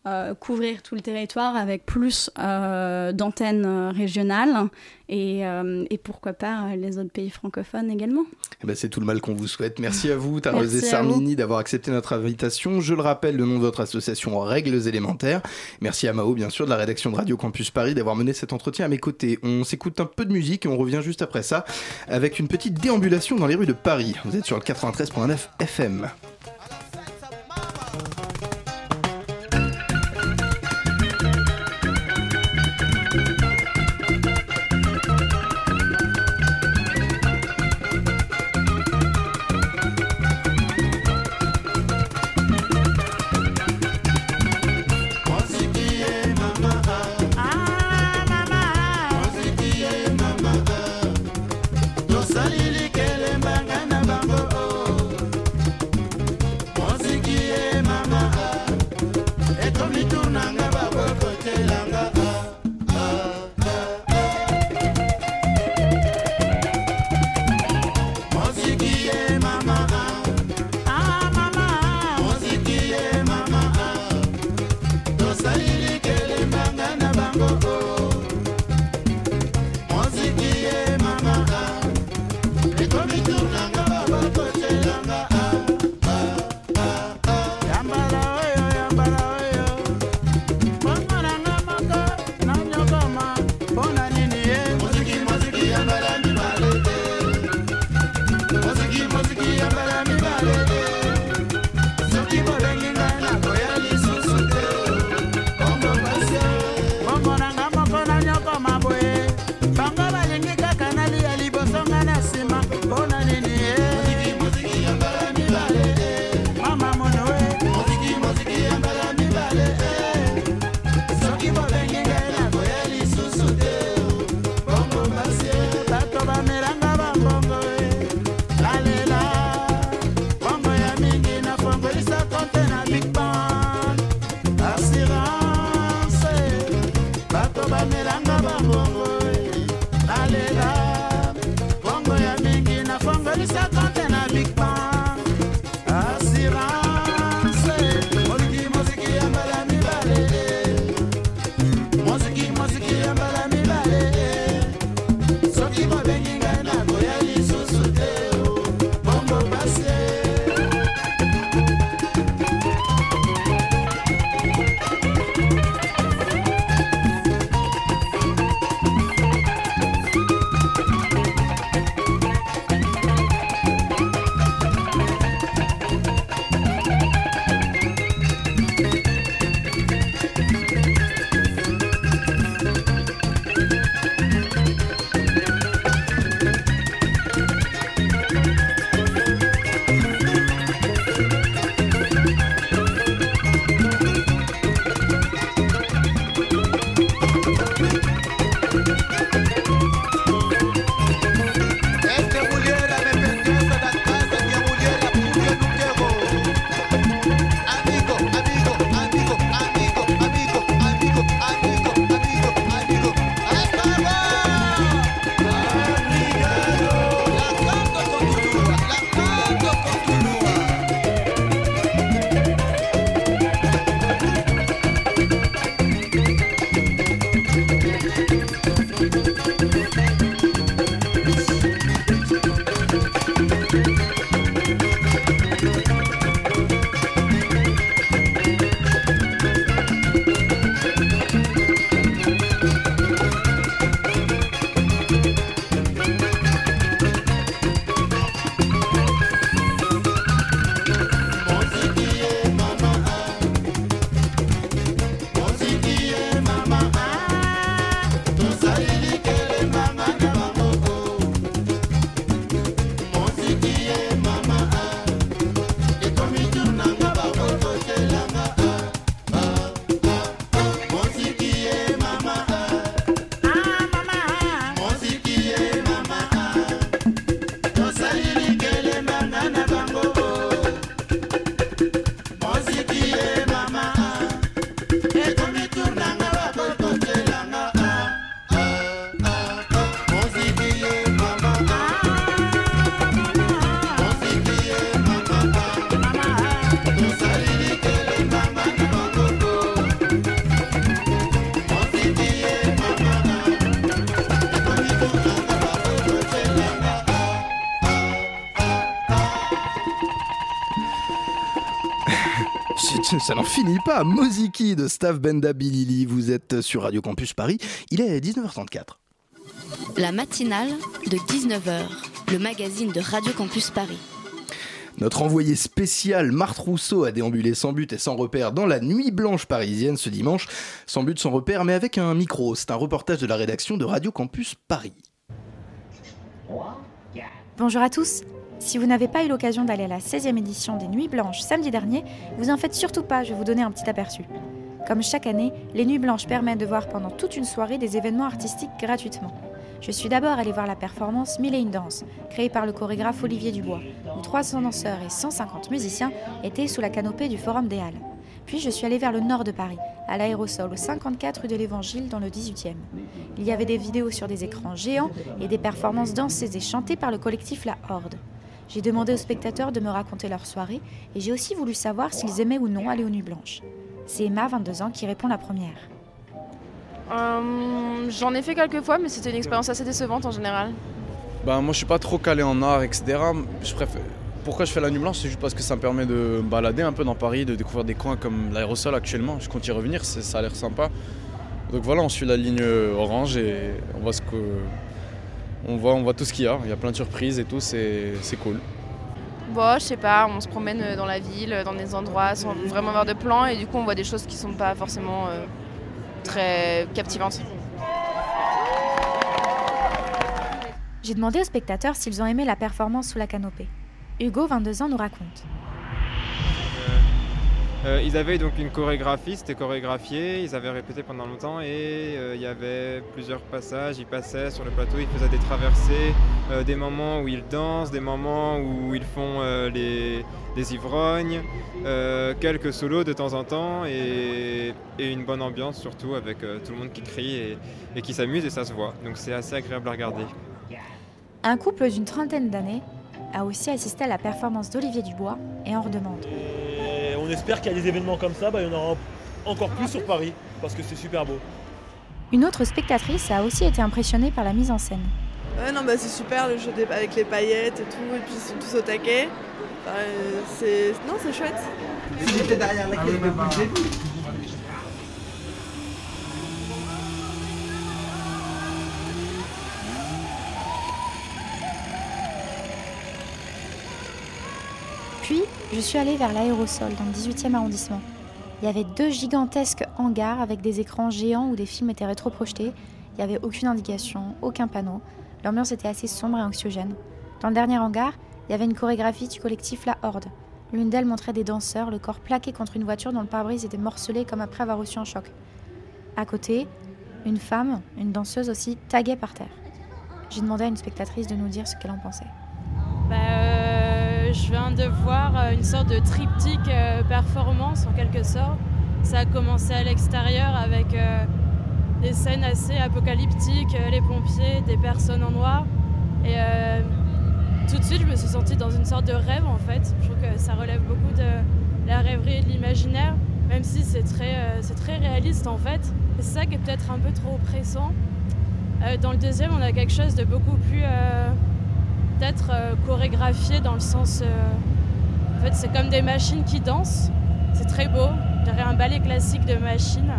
euh, couvrir tout le territoire avec plus euh, d'antennes euh, régionales et, euh, et pourquoi pas les autres pays francophones également. Eh ben, c'est tout le mal qu'on vous souhaite. Merci à vous, Tarosé Sarmini, d'avoir accepté notre invitation. Je le rappelle, le nom de votre association Règles élémentaires. Merci à Mao, bien sûr, de la rédaction de Radio Campus Paris, d'avoir mené cet entretien à mes côtés. On s'écoute un peu de musique et on revient juste après ça avec une petite déambulation dans les rues de Paris. Vous êtes sur le 93.9 FM. ça n'en finit pas. Moziki de Staff Benda Bilili, vous êtes sur Radio Campus Paris. Il est 19h34. La matinale de 19h, le magazine de Radio Campus Paris. Notre envoyé spécial Marthe Rousseau a déambulé sans but et sans repère dans la nuit blanche parisienne ce dimanche. Sans but, sans repère, mais avec un micro. C'est un reportage de la rédaction de Radio Campus Paris. Bonjour à tous. Si vous n'avez pas eu l'occasion d'aller à la 16e édition des Nuits Blanches samedi dernier, vous en faites surtout pas, je vais vous donner un petit aperçu. Comme chaque année, les Nuits Blanches permettent de voir pendant toute une soirée des événements artistiques gratuitement. Je suis d'abord allée voir la performance Mille et une danses, créée par le chorégraphe Olivier Dubois, où 300 danseurs et 150 musiciens étaient sous la canopée du Forum des Halles. Puis je suis allée vers le nord de Paris, à l'aérosol, au 54 rue de l'Évangile, dans le 18e. Il y avait des vidéos sur des écrans géants et des performances dansées et chantées par le collectif La Horde. J'ai demandé aux spectateurs de me raconter leur soirée et j'ai aussi voulu savoir s'ils aimaient ou non aller aux Nuits Blanches. C'est Emma, 22 ans, qui répond la première. Euh, J'en ai fait quelques fois, mais c'était une expérience assez décevante en général. Ben, moi, je suis pas trop calé en art, etc. Je préfère... Pourquoi je fais la nuit blanche C'est juste parce que ça me permet de me balader un peu dans Paris, de découvrir des coins comme l'aérosol actuellement. Je compte y revenir, ça a l'air sympa. Donc voilà, on suit la ligne orange et on voit ce que. On voit, on voit tout ce qu'il y a. Il y a plein de surprises et tout, c'est c'est cool. Bon, je sais pas, on se promène euh, dans la ville, dans des endroits sans vraiment avoir de plan, et du coup on voit des choses qui sont pas forcément euh, très captivantes. J'ai demandé aux spectateurs s'ils ont aimé la performance sous la canopée. Hugo, 22 ans, nous raconte. Euh, ils avaient donc une chorégraphie, c'était chorégraphié, ils avaient répété pendant longtemps et euh, il y avait plusieurs passages, ils passaient sur le plateau, ils faisaient des traversées, euh, des moments où ils dansent, des moments où ils font les, ivrognes, quelques solos de temps en temps et, une bonne ambiance surtout avec tout le monde qui crie et, et qui s'amuse et ça se voit. Donc c'est assez agréable à regarder. Un couple d'une trentaine d'années a aussi assisté à la performance d'Olivier Dubois et en redemande. On espère qu'il y a des événements comme ça, bah, il y en aura encore plus sur Paris, parce que c'est super beau. Une autre spectatrice a aussi été impressionnée par la mise en scène. Ouais, non, bah c'est super le jeu des- avec les paillettes et tout, et puis ils sont tous au taquet. Enfin, euh, c'est... Non, c'est chouette. J'étais derrière la caisse depuis je suis allée vers l'aérosol dans le 18e arrondissement. Il y avait deux gigantesques hangars avec des écrans géants où des films étaient rétroprojetés. Il n'y avait aucune indication, aucun panneau. L'ambiance était assez sombre et anxiogène. Dans le dernier hangar, il y avait une chorégraphie du collectif La Horde. L'une d'elles montrait des danseurs, le corps plaqué contre une voiture dont le pare-brise était morcelé comme après avoir reçu un choc. À côté, une femme, une danseuse aussi, taguait par terre. J'ai demandé à une spectatrice de nous dire ce qu'elle en pensait. Bah, euh, je viens de voir euh, une sorte de triptyque euh, performance en quelque sorte. Ça a commencé à l'extérieur avec euh, des scènes assez apocalyptiques, les pompiers, des personnes en noir. Et tout de suite, je me suis sentie dans une sorte de rêve en fait. Je trouve que ça relève beaucoup de la rêverie et de l'imaginaire, même si c'est très, très réaliste en fait. C'est ça qui est peut-être un peu trop oppressant. Dans le deuxième, on a quelque chose de beaucoup plus peut-être euh, chorégraphié dans le sens. euh, en fait, c'est comme des machines qui dansent. C'est très beau. Derrière un ballet classique de machines.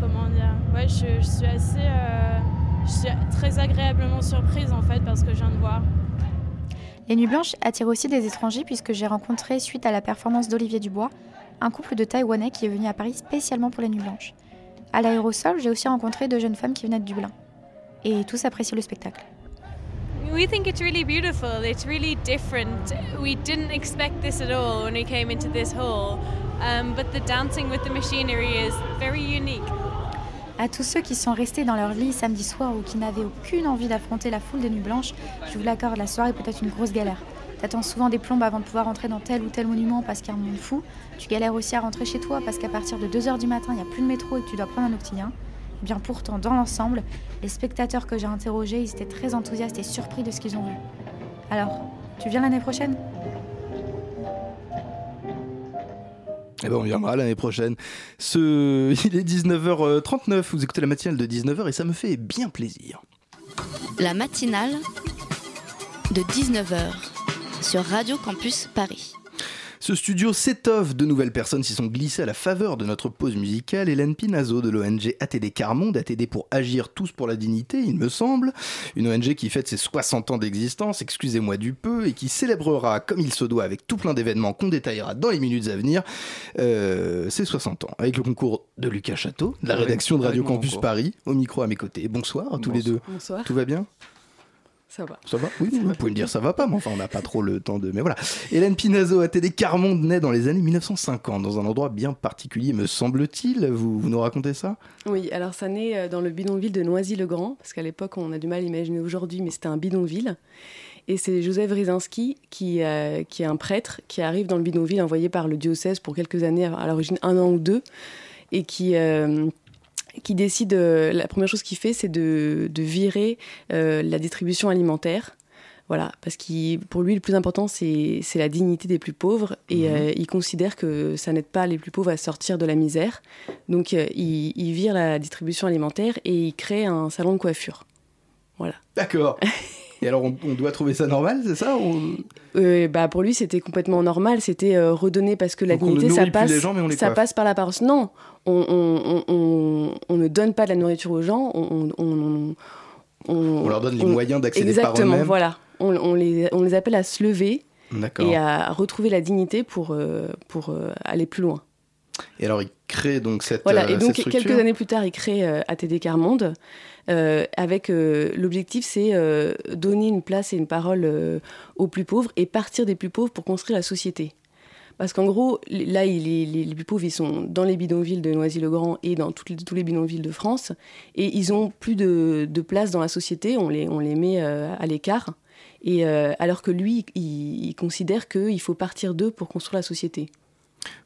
Comment dire? Ouais, je, je suis assez. euh, je suis très agréablement surprise en fait parce que je viens de voir. Les Nuits Blanches attirent aussi des étrangers puisque j'ai rencontré, suite à la performance d'Olivier Dubois, un couple de Taïwanais qui est venu à Paris spécialement pour les Nuits Blanches. À l'aérosol, j'ai aussi rencontré deux jeunes femmes qui venaient de Dublin. Et tous apprécient le spectacle. We think it's really beautiful. It's really different. We didn't expect this at all when we came into this hall, um, but the dancing with the machinery is very unique. À tous ceux qui sont restés dans leur lit samedi soir ou qui n'avaient aucune envie d'affronter la foule des Nuits Blanches, je vous l'accorde, la soirée peut être une grosse galère. T'attends souvent des plombes avant de pouvoir entrer dans tel ou tel monument parce qu'il y a un monde fou. Tu galères aussi à rentrer chez toi parce qu'à partir de 2h du matin, il n'y a plus de métro et que tu dois prendre un octilien. Eh bien pourtant, dans l'ensemble, les spectateurs que j'ai interrogés, ils étaient très enthousiastes et surpris de ce qu'ils ont vu. Alors, tu viens l'année prochaine? Eh ben on viendra l'année prochaine. Ce... Il est 19h39, vous écoutez la matinale de 19h et ça me fait bien plaisir. La matinale de 19h sur Radio Campus Paris. Ce studio s'étoffe, de nouvelles personnes s'y sont glissées à la faveur de notre pause musicale. Hélène Pinazo de l'ONG ATD Carmonde, ATD pour Agir tous pour la dignité, il me semble. Une ONG qui fête ses 60 ans d'existence, excusez-moi du peu, et qui célébrera comme il se doit avec tout plein d'événements qu'on détaillera dans les minutes à venir, euh, ses 60 ans. Avec le concours de Lucas Château, de la rédaction de Radio Campus. Paris, au micro à mes côtés. Bonsoir à tous les deux. Bonsoir. Tout va bien? Ça va. ça va Oui, vous pouvez me dire ça va pas, mais enfin on n'a pas trop le temps de... Mais voilà. Hélène Pinazo, ATD Carmonde, naît dans les années 1950, dans un endroit bien particulier, me semble-t-il. Vous, vous nous racontez ça? Oui, alors ça naît euh, dans le bidonville de Noisy-le-Grand, parce qu'à l'époque on a du mal à imaginer aujourd'hui, mais c'était un bidonville. Et c'est Joseph Ryzinski, qui, euh, qui est un prêtre, qui arrive dans le bidonville envoyé par le diocèse pour quelques années, à l'origine un an ou deux, et qui, euh, qui décide, euh, la première chose qu'il fait, c'est de, de virer euh, la distribution alimentaire. Voilà, parce que pour lui, le plus important, c'est la dignité des plus pauvres. Et Mhm. euh, il considère que ça n'aide pas les plus pauvres à sortir de la misère. Donc, il, il vire la distribution alimentaire et il crée un salon de coiffure. Voilà. D'accord. Et alors on, on doit trouver ça normal, c'est ça Euh, bah pour lui, c'était complètement normal. C'était euh, redonner parce que la Donc dignité, ça passe, gens, ça coiffe. passe par la parole. Non, on, ne donne pas de la nourriture aux gens. On, leur donne les moyens d'accéder par Exactement, eux-mêmes. voilà. On, les, on les appelle à se lever et à retrouver la dignité pour, euh, pour euh, aller plus loin. Et alors il crée donc cette, Voilà, et donc cette structure quelques années plus tard, il crée ATD Carmonde. Euh, avec euh, l'objectif, c'est euh, donner une place et une parole aux plus pauvres et partir des plus pauvres pour construire la société. Parce qu'en gros, là, les, plus pauvres, ils sont dans les bidonvilles de Noisy-le-Grand et dans tous les bidonvilles de France. Et ils ont plus de, place dans la société, on les, met à l'écart. Et alors que lui, il, considère qu'il faut partir d'eux pour construire la société.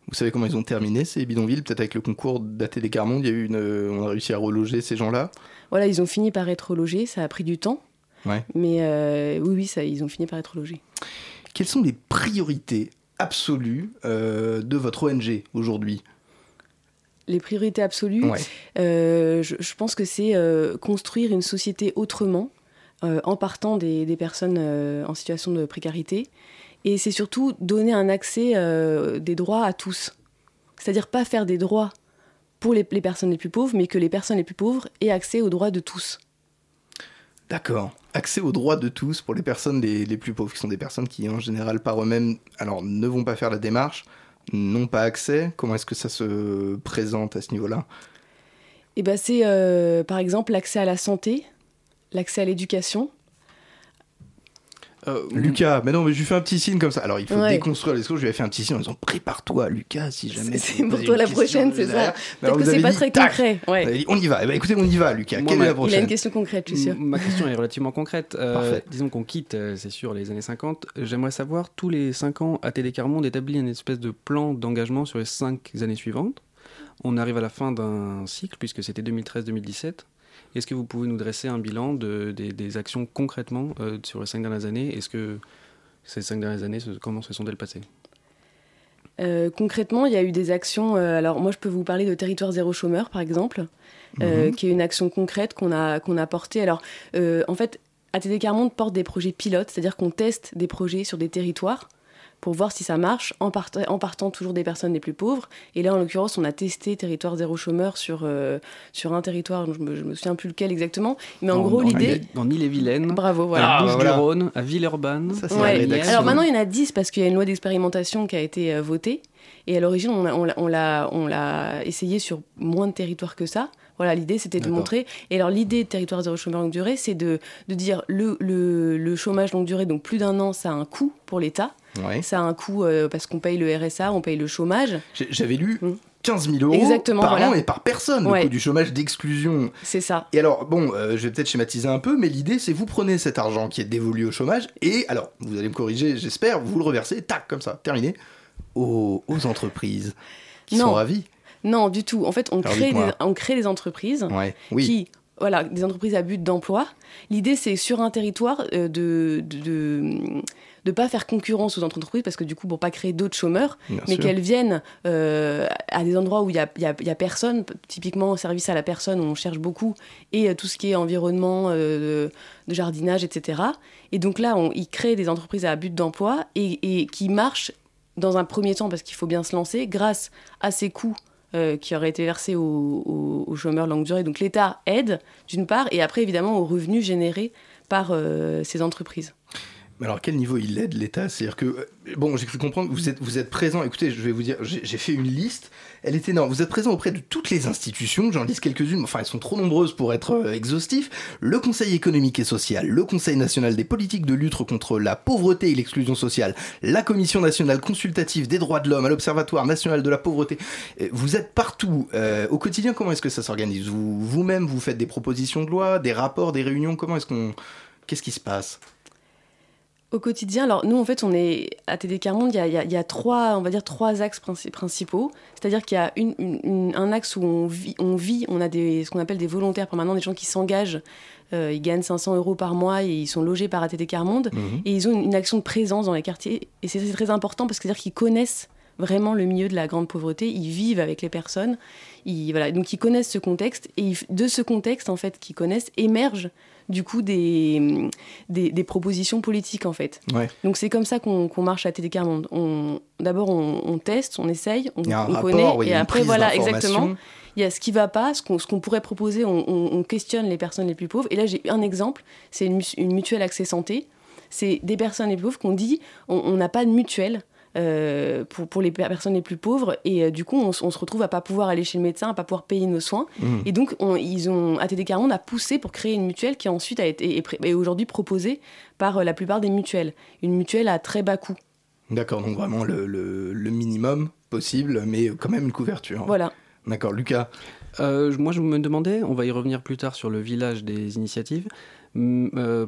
Vous savez comment ils ont terminé ces bidonvilles? Peut-être avec le concours d'ATD Carmonde, il y a eu une, euh, on a réussi à reloger ces gens-là? Voilà, ils ont fini par être logés, ça a pris du temps. Ouais. Mais euh, oui, oui, ça, ils ont fini par être logés. Quelles sont les priorités absolues euh, de votre ONG aujourd'hui? Les priorités absolues, Ouais. euh, je, je pense que c'est construire une société autrement, en partant des, des personnes en situation de précarité. Et c'est surtout donner un accès des droits à tous. C'est-à-dire pas faire des droits pour les, les personnes les plus pauvres, mais que les personnes les plus pauvres aient accès aux droits de tous. D'accord. Accès aux droits de tous pour les personnes les, les plus pauvres, qui sont des personnes qui, en général, par eux-mêmes, alors ne vont pas faire la démarche, n'ont pas accès. Comment est-ce que ça se présente à ce niveau-là? Et ben c'est euh, par exemple l'accès à la santé, l'accès à l'éducation. Lucas, mais non, mais je lui fais un petit signe comme ça. Alors, il faut Ouais. déconstruire les discours. Je lui ai fait un petit signe en disant Prépare-toi, Lucas, si jamais. C'est pour toi la prochaine, c'est ça. Peut-être que c'est pas dit, très tac. concret. Ouais. Dit, on y va. Eh ben, écoutez, on y va, Lucas. Moi, Quelle ma- est la Il a prochaine une question concrète, je suis sûre. M- Ma question est relativement concrète. Euh, Parfait. disons qu'on quitte, euh, c'est sûr, les années 50. J'aimerais savoir, tous les 5 ans, ATD Carmonde établit une espèce de plan d'engagement sur les 5 années suivantes. On arrive à la fin d'un cycle, puisque c'était 2013-2017. Est-ce que vous pouvez nous dresser un bilan de, des, des actions concrètement euh, sur les 5 dernières années? Est-ce que ces 5 dernières années, comment se sont-elles passées? Euh, concrètement, il y a eu des actions. euh, alors, moi, je peux vous parler de Territoire Zéro Chômeur, par exemple, Mhm. qui est une action concrète qu'on a, qu'on a portée. Alors, en fait, ATD Carmonde porte des projets pilotes, c'est-à-dire qu'on teste des projets sur des territoires pour voir si ça marche, en, part- en partant toujours des personnes les plus pauvres. Et là, en l'occurrence, on a testé Territoire Zéro Chômeur sur, euh, sur un territoire, je me, je me souviens plus lequel exactement. Mais en Dans- gros, l'idée. Dans Ille-et-Vilaine, Bravo, voilà. à Ah, voilà. Bouches-du-Rhône, à Villeurbanne. Ouais. à Alors maintenant, il y en a 10 parce qu'il y a une loi d'expérimentation qui a été euh, votée. Et à l'origine, on, a- on l'a- on l'a on l'a essayé sur moins de territoires que ça. Voilà, l'idée, c'était de montrer. Et alors, l'idée de Territoire Zéro Chômeur Longue Durée, c'est de, de dire le, le, le chômage longue durée, donc plus d'un an, ça a un coût pour l'État. Ouais. Ça a un coût euh, parce qu'on paye le RSA, on paye le chômage. J'avais lu 15 000 euros Mmh. Exactement, par voilà. an et par personne, le Ouais. coût du chômage d'exclusion. C'est ça. Et alors, bon, euh, je vais peut-être schématiser un peu, mais l'idée, c'est vous prenez cet argent qui est dévolu au chômage, et alors, vous allez me corriger, j'espère, vous le reversez, tac, comme ça, terminé, aux, aux entreprises qui Non. sont ravies. Non, du tout. En fait, on, Alors, crée des, on crée des entreprises Ouais, oui. qui, voilà, des entreprises à but d'emploi. L'idée, c'est sur un territoire euh, de, de, de de pas faire concurrence aux entreprises parce que du coup pour pas créer d'autres chômeurs Bien mais qu'elles viennent euh, à des endroits où il y a, y a- y a personne typiquement service à la personne où on cherche beaucoup et euh, tout ce qui est environnement de, de jardinage etc et donc là on, ils créent des entreprises à but d'emploi et, et qui marchent dans un premier temps, parce qu'il faut bien se lancer, grâce à ces coûts euh, qui auraient été versés aux, chômeurs longue durée. Donc l'État aide, d'une part, et après, évidemment, aux revenus générés par euh, ces entreprises. Mais alors, quel niveau il aide l'État? C'est-à-dire que, euh, bon, j'ai cru comprendre vous êtes, vous êtes présent. Écoutez, je vais vous dire, j'ai fait une liste. Elle est énorme. Vous êtes présent auprès de toutes les institutions. J'en liste quelques-unes. Enfin, elles sont trop nombreuses pour être euh, exhaustif. Le Conseil économique et social, le Conseil national des politiques de lutte contre la pauvreté et l'exclusion sociale, la Commission nationale consultative des droits de l'homme, l'Observatoire national de la pauvreté. Euh, Vous êtes partout. Euh, au quotidien, comment est-ce que ça s'organise? Vous- Vous-même, vous faites des propositions de loi, des rapports, des réunions. Comment est-ce qu'on. Qu'est-ce qui se passe? Au quotidien, alors nous en fait on est à TD Carmonde, il y a, y y trois, on va dire trois axes princi- principaux. C'est-à-dire qu'il y a une- une- une- un axe où on vit, on vit, on a des, ce qu'on appelle des volontaires permanents, des gens qui s'engagent, euh, ils gagnent 500 euros par mois et ils sont logés par ATD Carmonde Mhm. et ils ont une, une action de présence dans les quartiers. Et c'est c'est très important parce que c'est-à-dire qu'ils connaissent vraiment le milieu de la grande pauvreté, ils vivent avec les personnes, ils, voilà, donc ils connaissent ce contexte. Et ils- de ce contexte en fait qu'ils connaissent émergent du coup des, des, des propositions politiques en fait. Ouais. Donc c'est comme ça qu'on marche à TD Carmonde. On, D'abord on, on teste, on essaye, on, rapport, connaît oui, et après voilà exactement. Il y a ce qui va pas, ce qu'on pourrait proposer, on, on- on questionne les personnes les plus pauvres. Et là j'ai un exemple, c'est une, une mutuelle accès santé. C'est des personnes les plus pauvres qu'on dit on n'a pas de mutuelle. Euh, pour, pour les per- personnes les plus pauvres et euh, du coup on, se retrouve à pas pouvoir aller chez le médecin à pas pouvoir payer nos soins Mhm. et donc on- ils ont ATD Carmonde a poussé pour créer une mutuelle qui ensuite a été est aujourd'hui proposée par euh, la plupart des mutuelles une mutuelle à très bas coût D'accord, donc vraiment le, le- le minimum possible, mais quand même une couverture. Voilà. D'accord, Lucas. Euh, moi, je me demandais, on va y revenir plus tard sur le village des initiatives,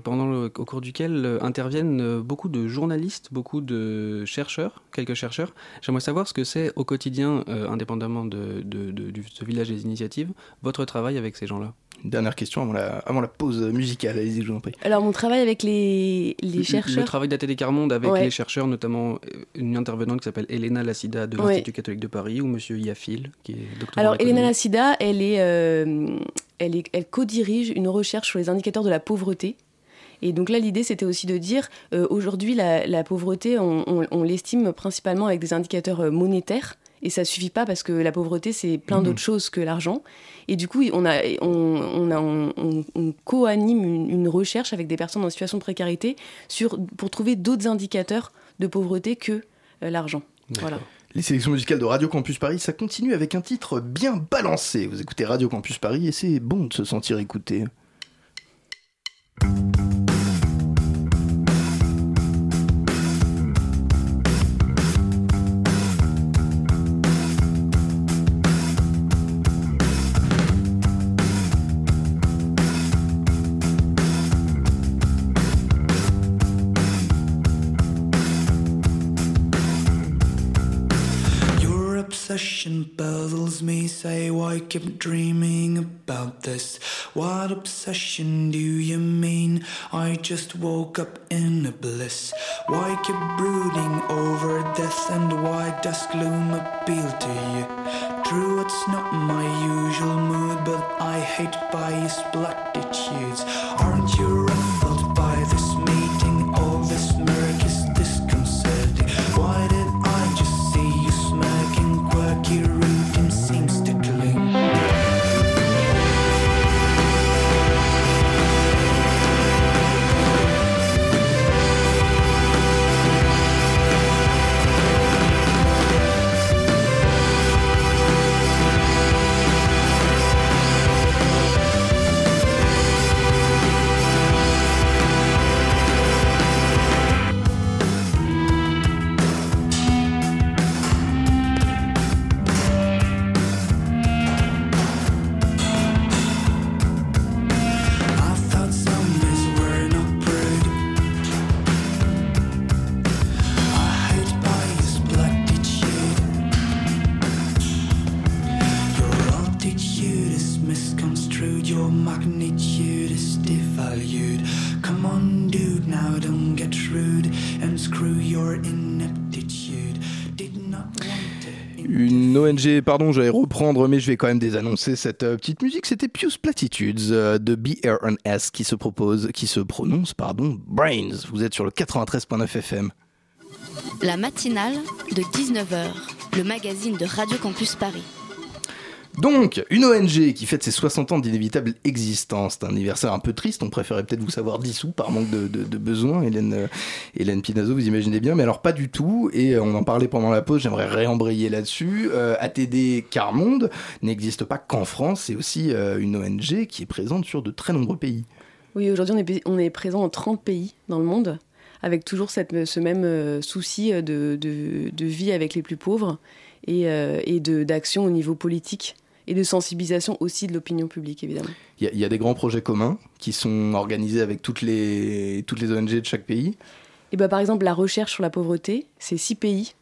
pendant le, au cours duquel euh, interviennent euh, beaucoup de journalistes, beaucoup de chercheurs, quelques chercheurs. J'aimerais savoir ce que c'est au quotidien, euh, indépendamment de, ce village des initiatives, votre travail avec ces gens-là. Dernière question avant la, avant la pause musicale, allez-y, je vous en prie. alors mon travail avec les, les Le- chercheurs Le travail d'ATD Carmonde avec Ouais. les chercheurs, notamment euh, une intervenante qui s'appelle Elena Lassida de Ouais. l'Institut catholique de Paris ou Monsieur Yafil qui est docteur Alors. Elena Lassida, elle, est, euh, elle, est, elle co-dirige une recherche sur les indicateurs de la pauvreté. Et donc là, l'idée, c'était aussi de dire, euh, aujourd'hui, la, la pauvreté, on, on- on l'estime principalement avec des indicateurs euh, monétaires. Et ça suffit pas parce que la pauvreté, c'est plein Mhm. d'autres choses que l'argent. Et du coup, on, a, on, on, a- on- on- on co-anime une, une recherche avec des personnes en situation de précarité sur, pour trouver d'autres indicateurs de pauvreté que euh, l'argent. Voilà. Les sélections musicales de Radio Campus Paris, ça continue avec un titre bien balancé. Vous écoutez Radio Campus Paris et c'est bon de se sentir écouté. Obsession puzzles me. Say, why keep dreaming about this? What obsession do you mean? I just woke up in a bliss. Why keep brooding over death? And why does gloom appeal to you? True, it's not my usual mood, but I hate biased platitudes. Aren't you ruffled by this meeting? Pardon, j'allais reprendre, mais je vais quand même désannoncer cette euh, petite musique. C'était Pious Platitudes euh, de BRNS qui se propose, qui se prononce, pardon, Brains. Vous êtes sur le 93.9 FM. La matinale de 19h, le magazine de Radio Campus Paris. Donc, une ONG qui fête ses 60 ans d'inévitable existence. C'est un anniversaire un peu triste, on préférait peut-être vous savoir dissous par manque de, de, besoin, Hélène, euh, Hélène Pinazo, vous imaginez bien, mais alors pas du tout, et euh, on en parlait pendant la pause, j'aimerais réembrayer là-dessus. Euh, ATD Carmonde n'existe pas qu'en France, c'est aussi euh, une ONG qui est présente sur de très nombreux pays. Oui, aujourd'hui, on est, présent en 30 pays dans le monde, avec toujours ce même souci de, de, vie avec les plus pauvres et, et d'action au niveau politique et de sensibilisation aussi de l'opinion publique, évidemment. Il y, y, a des grands projets communs qui sont organisés avec toutes les, toutes les ONG de chaque pays. Et bah, par exemple, la recherche sur la pauvreté, c'est six pays.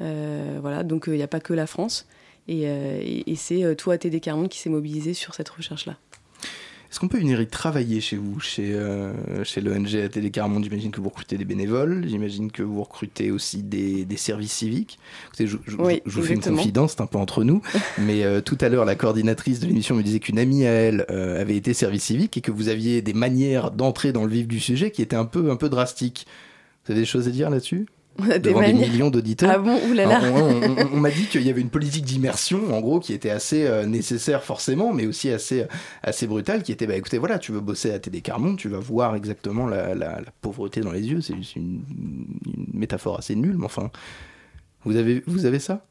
Euh, voilà, donc il n'y a pas que la France. Et, euh, et, et c'est ATD Carmonde qui s'est mobilisé sur cette recherche-là. Est-ce qu'on peut venir y travailler chez vous, chez, euh, chez l'ONG ATD Carmonde J'imagine que vous recrutez des bénévoles, j'imagine que vous recrutez aussi des, des services civiques. Écoutez, je, je, oui, je vous fais une confidence, c'est un peu entre nous, mais euh, tout à l'heure, la coordinatrice de l'émission me disait qu'une amie à elle euh, avait été service civique et que vous aviez des manières d'entrer dans le vif du sujet qui étaient un peu, un peu drastiques. Vous avez des choses à dire là-dessus? Des devant des millions d'auditeurs. Ah bon, oulala. On, on, on, on m'a dit qu'il y avait une politique d'immersion, en gros, qui était assez euh, nécessaire forcément, mais aussi assez, assez brutale, qui était, bah écoutez, voilà, tu veux bosser à TD Carmonde, tu vas voir exactement la, la, la pauvreté dans les yeux. C'est une, une, métaphore assez nulle, mais enfin, vous avez, vous avez ça?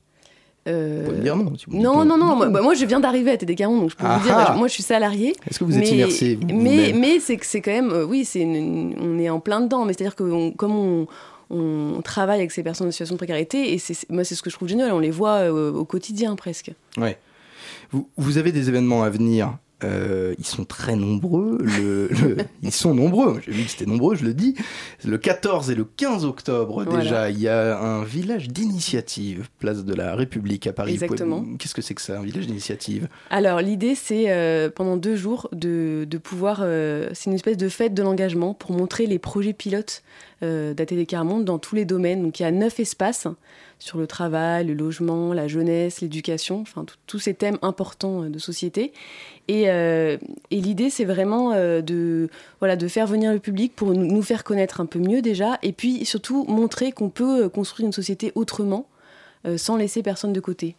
Euh... Vous dire non. Si vous non, non, non, moi, moi, je viens d'arriver à TD Carmonde, donc je peux ah vous dire, ah moi je suis salarié. Est-ce que vous êtes immersé Mais, mais c'est quand même, euh, oui, c'est on est en plein dedans, mais c'est-à-dire que comme on on travaille avec ces personnes en situation de précarité et c'est moi c'est ce que je trouve génial on les voit euh, au quotidien presque. Ouais. Vous, vous avez des événements à venir euh, ils sont très nombreux. Le, le, ils sont nombreux. J'ai vu que c'était nombreux, je le dis. Le 14 et le 15 octobre, voilà. déjà, il y a un village d'initiative, place de la République à Paris. Exactement. Qu'est-ce que c'est que ça, un village d'initiative? Alors, l'idée, c'est euh, pendant deux jours de, de pouvoir. Euh, c'est une espèce de fête de l'engagement pour montrer les projets pilotes d'ATD Carmonde dans tous les domaines. Donc, il y a neuf espaces sur le travail, le logement, la jeunesse, l'éducation, enfin tous ces thèmes importants de société. Et, euh, et l'idée, c'est vraiment euh, de, voilà, de faire venir le public pour nous faire connaître un peu mieux déjà, et puis surtout montrer qu'on peut construire une société autrement, euh, sans laisser personne de côté.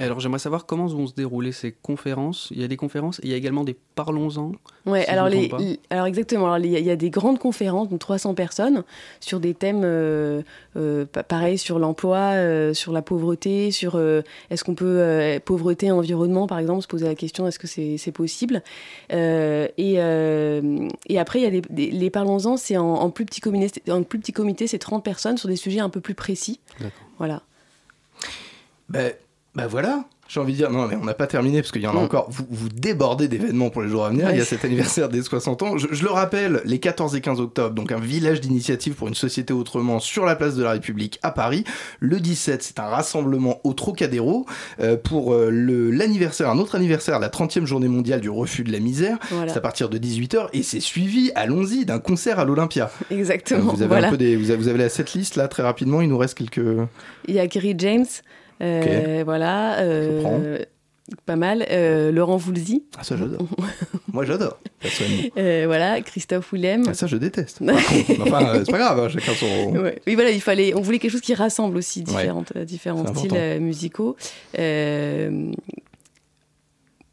Alors j'aimerais savoir comment vont se dérouler ces conférences. Il y a des conférences et il y a également des parlons-en. Ouais, si alors, les, alors exactement. Alors il y, a des grandes conférences, donc 300 personnes, sur des thèmes euh, euh, pareil sur l'emploi, euh, sur la pauvreté, sur euh, est-ce qu'on peut euh, pauvreté environnement par exemple, se poser la question est-ce que c'est possible? Euh, et, et après il y a des, des, les parlons-en, c'est en, en, plus petit comité, en plus petit comité, c'est 30 personnes sur des sujets un peu plus précis. Voilà. Ben ben voilà, j'ai envie de dire, non mais on n'a pas terminé parce qu'il y en a mmh. encore, vous, vous débordez d'événements pour les jours à venir, ouais. il y a cet anniversaire des 60 ans, je, je, le rappelle, les 14 et 15 octobre, donc un village d'initiative pour une société autrement sur la place de la République à Paris, le 17 c'est un rassemblement au Trocadéro euh, pour euh, l'anniversaire, un autre anniversaire, la 30e journée mondiale du refus de la misère, voilà. c'est à partir de 18h et c'est suivi, allons-y, d'un concert à l'Olympia. Exactement. Euh, vous, avez voilà. un peu des, vous, avez, vous avez la setlist là très rapidement, il nous reste quelques... Il y a Kerry James, okay. Voilà. Euh, pas mal. Euh, Laurent Voulzy. Ah, ça, j'adore. Moi, j'adore, euh, voilà, Christophe Willem. Ah, ça, je déteste. enfin, c'est pas grave, hein, chacun son. Ouais. Oui, voilà, il fallait. On voulait quelque chose qui rassemble aussi différentes, ouais. différents styles euh, musicaux.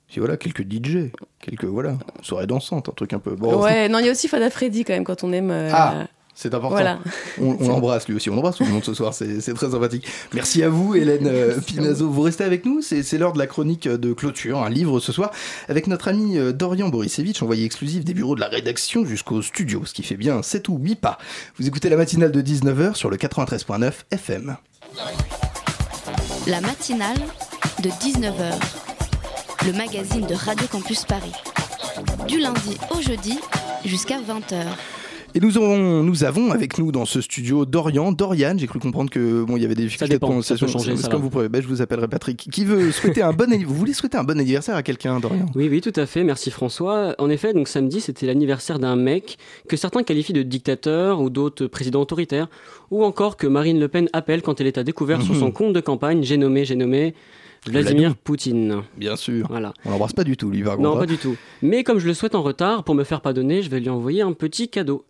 Puis voilà, quelques DJ, quelques voilà, soirée dansante, un truc un peu. Bon, ouais, non, il y a aussi Fada Freddy quand même quand on aime. Ah c'est important. Voilà. On, on l'embrasse lui aussi. On embrasse tout le monde ce soir. C'est très sympathique. Merci à vous, Hélène euh, Pinazo. Vous restez avec nous. C'est l'heure de la chronique de clôture, un livre ce soir, avec notre ami euh, Dorian Borisevich, envoyé exclusif des bureaux de la rédaction jusqu'au studio, ce qui fait bien 7 ou 8 pas. Vous écoutez la matinale de 19h sur le 93.9 FM. La matinale de 19h, le magazine de Radio Campus Paris. Du lundi au jeudi jusqu'à 20h. Et nous, aurons, nous avons avec nous dans ce studio Dorian, Dorian, j'ai cru comprendre que bon, il y avait des difficultés de prononciation. C'est comme vous pouvez, ben, je vous appellerai Patrick. Qui veut souhaiter un bon Vous voulez souhaiter un bon anniversaire à quelqu'un, Dorian? Oui, oui, tout à fait. Merci François. En effet, donc samedi, c'était l'anniversaire d'un mec que certains qualifient de dictateur ou d'autres président autoritaire, ou encore que Marine Le Pen appelle quand elle est à découvert mmh. sur son compte de campagne. J'ai nommé, j'ai nommé. Vladimir Poutine. Bien sûr. Voilà. On l'embrasse pas du tout, lui, par Non, pas du tout. Mais comme je le souhaite en retard, pour me faire pardonner, je vais lui envoyer un petit cadeau.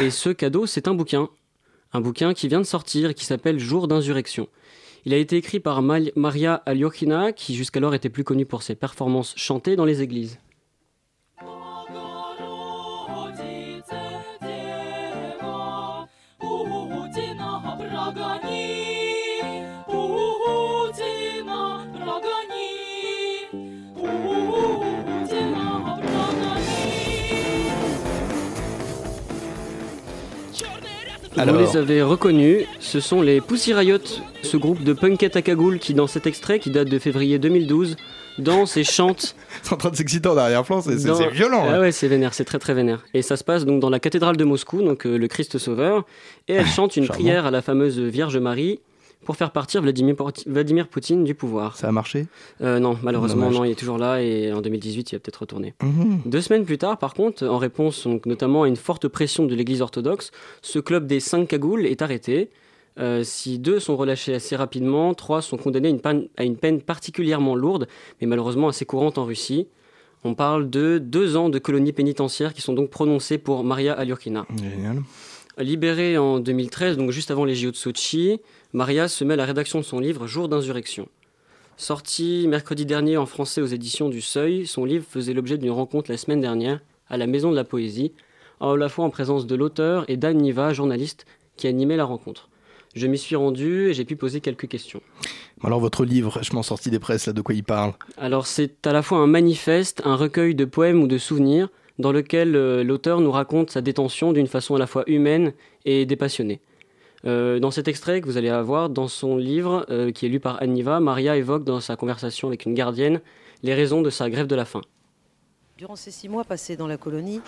Et ce cadeau, c'est un bouquin. Un bouquin qui vient de sortir qui s'appelle Jour d'insurrection. Il a été écrit par Maria Aliokhina, qui jusqu'alors était plus connue pour ses performances chantées dans les églises. Vous les avez reconnus, ce sont les Pussy Riot, ce groupe de punkettes à cagoule qui, dans cet extrait qui date de février 2012, danse et chante. C'est en train de s'exciter en arrière-plan, c'est dans- violent. Ah hein. ouais, c'est vénère, c'est très très vénère. Et ça se passe donc dans la cathédrale de Moscou, donc euh, le Christ Sauveur, et elle chante une prière à la fameuse Vierge Marie pour faire partir Vladimir, Vladimir Poutine du pouvoir. Ça a marché? Euh, Non, malheureusement Dommage. non, il est toujours là et en 2018 il va peut-être retourner. Mhm. Deux semaines plus tard, par contre, en réponse donc, notamment à une forte pression de l'Église orthodoxe, ce club des cinq cagoules est arrêté. Euh, si deux sont relâchés assez rapidement, trois sont condamnés à une, peine, à une peine particulièrement lourde, mais malheureusement assez courante en Russie. On parle de deux ans de colonie pénitentiaire qui sont donc prononcés pour Maria Aliorkina. Génial. Libérée en 2013, donc juste avant les JO de Sochi, Maria se met à la rédaction de son livre Jour d'insurrection. Sorti mercredi dernier en français aux éditions du Seuil, son livre faisait l'objet d'une rencontre la semaine dernière à la Maison de la Poésie, à la fois en présence de l'auteur et d'Anne Niva, journaliste, qui animait la rencontre. Je m'y suis rendu et j'ai pu poser quelques questions. Alors votre livre, je m'en sortis des presses, là, de quoi il parle? Alors c'est à la fois un manifeste, un recueil de poèmes ou de souvenirs dans lequel euh, l'auteur nous raconte sa détention d'une façon à la fois humaine et dépassionnée. Euh, dans cet extrait que vous allez avoir dans son livre, euh, qui est lu par Anniva, Maria évoque dans sa conversation avec une gardienne les raisons de sa grève de la faim. Durant ces six mois passés dans la colonie,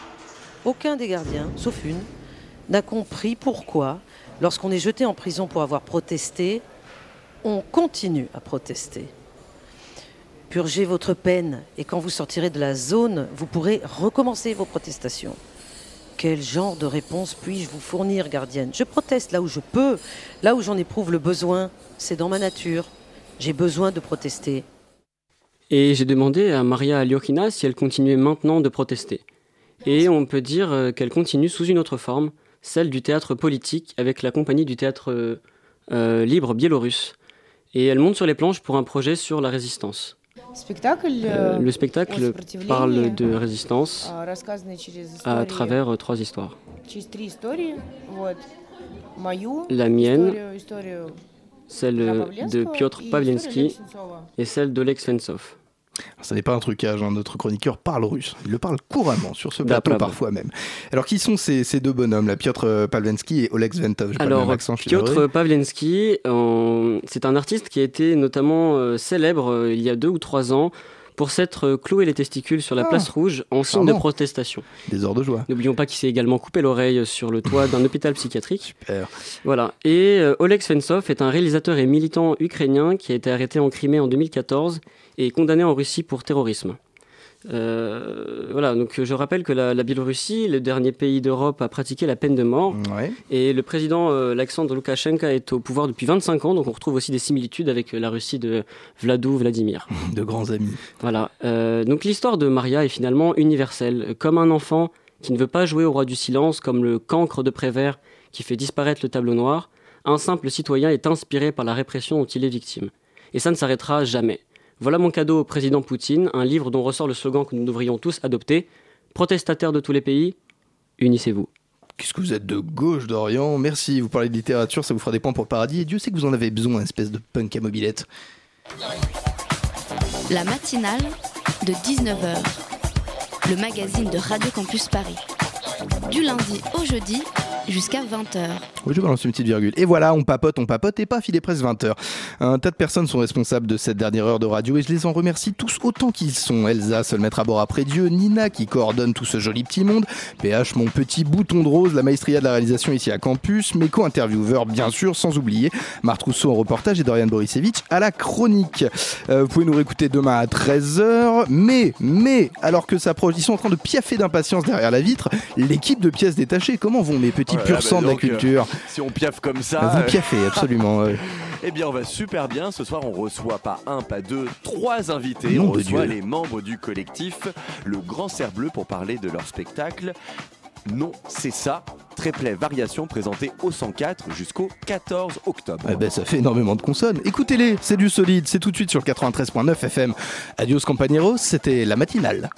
aucun des gardiens, sauf une, n'a compris pourquoi, lorsqu'on est jeté en prison pour avoir protesté, on continue à protester. Purgez votre peine et quand vous sortirez de la zone, vous pourrez recommencer vos protestations. Quel genre de réponse puis-je vous fournir, gardienne? Je proteste là où je peux, là où j'en éprouve le besoin. C'est dans ma nature. J'ai besoin de protester. Et j'ai demandé à Maria Aliokina si elle continuait maintenant de protester. Et on peut dire euh, qu'elle continue sous une autre forme, celle du théâtre politique avec la compagnie du théâtre euh, euh, libre biélorusse. Et elle monte sur les planches pour un projet sur la résistance. Euh, le spectacle parle de résistance à travers euh, trois histoires. La mienne, celle de Piotr Pavlensky et celle d'Oleg Sensov. Svensov. Ça n'est pas un trucage, hein, notre chroniqueur parle russe. Il le parle couramment sur ce plateau, parfois même. Alors, qui sont ces, ces deux bonhommes, là, Piotr euh, Pavlensky et Oleg Sventov J'ai pas le Alors, accent, Piotr euh, c'est un artiste qui a été notamment euh, célèbre euh, il y a deux ou trois ans pour s'être cloué les testicules sur la Ah, place rouge en signe de protestation. Des heures de joie. N'oublions pas qu'il s'est également coupé l'oreille sur le toit d'un hôpital psychiatrique. Super. Voilà. Et euh, Oleg Svensov est un réalisateur et militant ukrainien qui a été arrêté en Crimée en 2014 et condamné en Russie pour terrorisme. Euh, voilà, donc je rappelle que la, la Biélorussie, le dernier pays d'Europe à pratiquer la peine de mort, et le président euh, Alexandre Loukachenko est au pouvoir depuis 25 ans, donc on retrouve aussi des similitudes avec la Russie de Vladou Vladimir. De grands amis. Voilà. Euh, donc l'histoire de Maria est finalement universelle. Comme un enfant qui ne veut pas jouer au roi du silence, comme le cancre de Prévert qui fait disparaître le tableau noir, un simple citoyen est inspiré par la répression dont il est victime. Et ça ne s'arrêtera jamais. Voilà mon cadeau au président Poutine, un livre dont ressort le slogan que nous devrions tous adopter. Protestataires de tous les pays, unissez-vous. Qu'est-ce que vous êtes de gauche, Dorian? Merci, vous parlez de littérature, ça vous fera des points pour le paradis. Et Dieu sait que vous en avez besoin, espèce de punk à mobilette. La matinale de 19h. Le magazine de Radio Campus Paris. Du lundi au jeudi jusqu'à 20h. Oui, je balance une petite virgule. Et voilà, on papote, on papote, et paf, il est presque 20h. Un tas de personnes sont responsables de cette dernière heure de radio, et je les en remercie tous autant qu'ils sont. Elsa, seule maître à bord après Dieu, Nina, qui coordonne tout ce joli petit monde, PH, mon petit bouton de rose, la maestria de la réalisation ici à Campus, mes co-intervieweurs, bien sûr, sans oublier Marthe Rousseau en reportage et Dorian Borisevich à la chronique. Euh, vous pouvez nous réécouter demain à 13h, mais, mais, alors que s'approche, ils sont en train de piaffer d'impatience derrière la vitre, l'équipe de pièces détachées, comment vont mes petits Oh là pur là, sang bah de la euh, culture si on piaffe comme ça. Vous euh, piaffez, absolument. Eh bien, on va super bien. Ce soir, on reçoit pas un, pas deux, trois invités. On reçoit les membres du collectif Le Grand Cerf Bleu pour parler de leur spectacle. Non, c'est ça. Triplet Variation présenté au 104 jusqu'au 14 octobre. Eh ben, ça fait énormément de consonnes. Écoutez-les, c'est du solide, c'est tout de suite sur le 93.9 FM. Adios compañeros, c'était la matinale.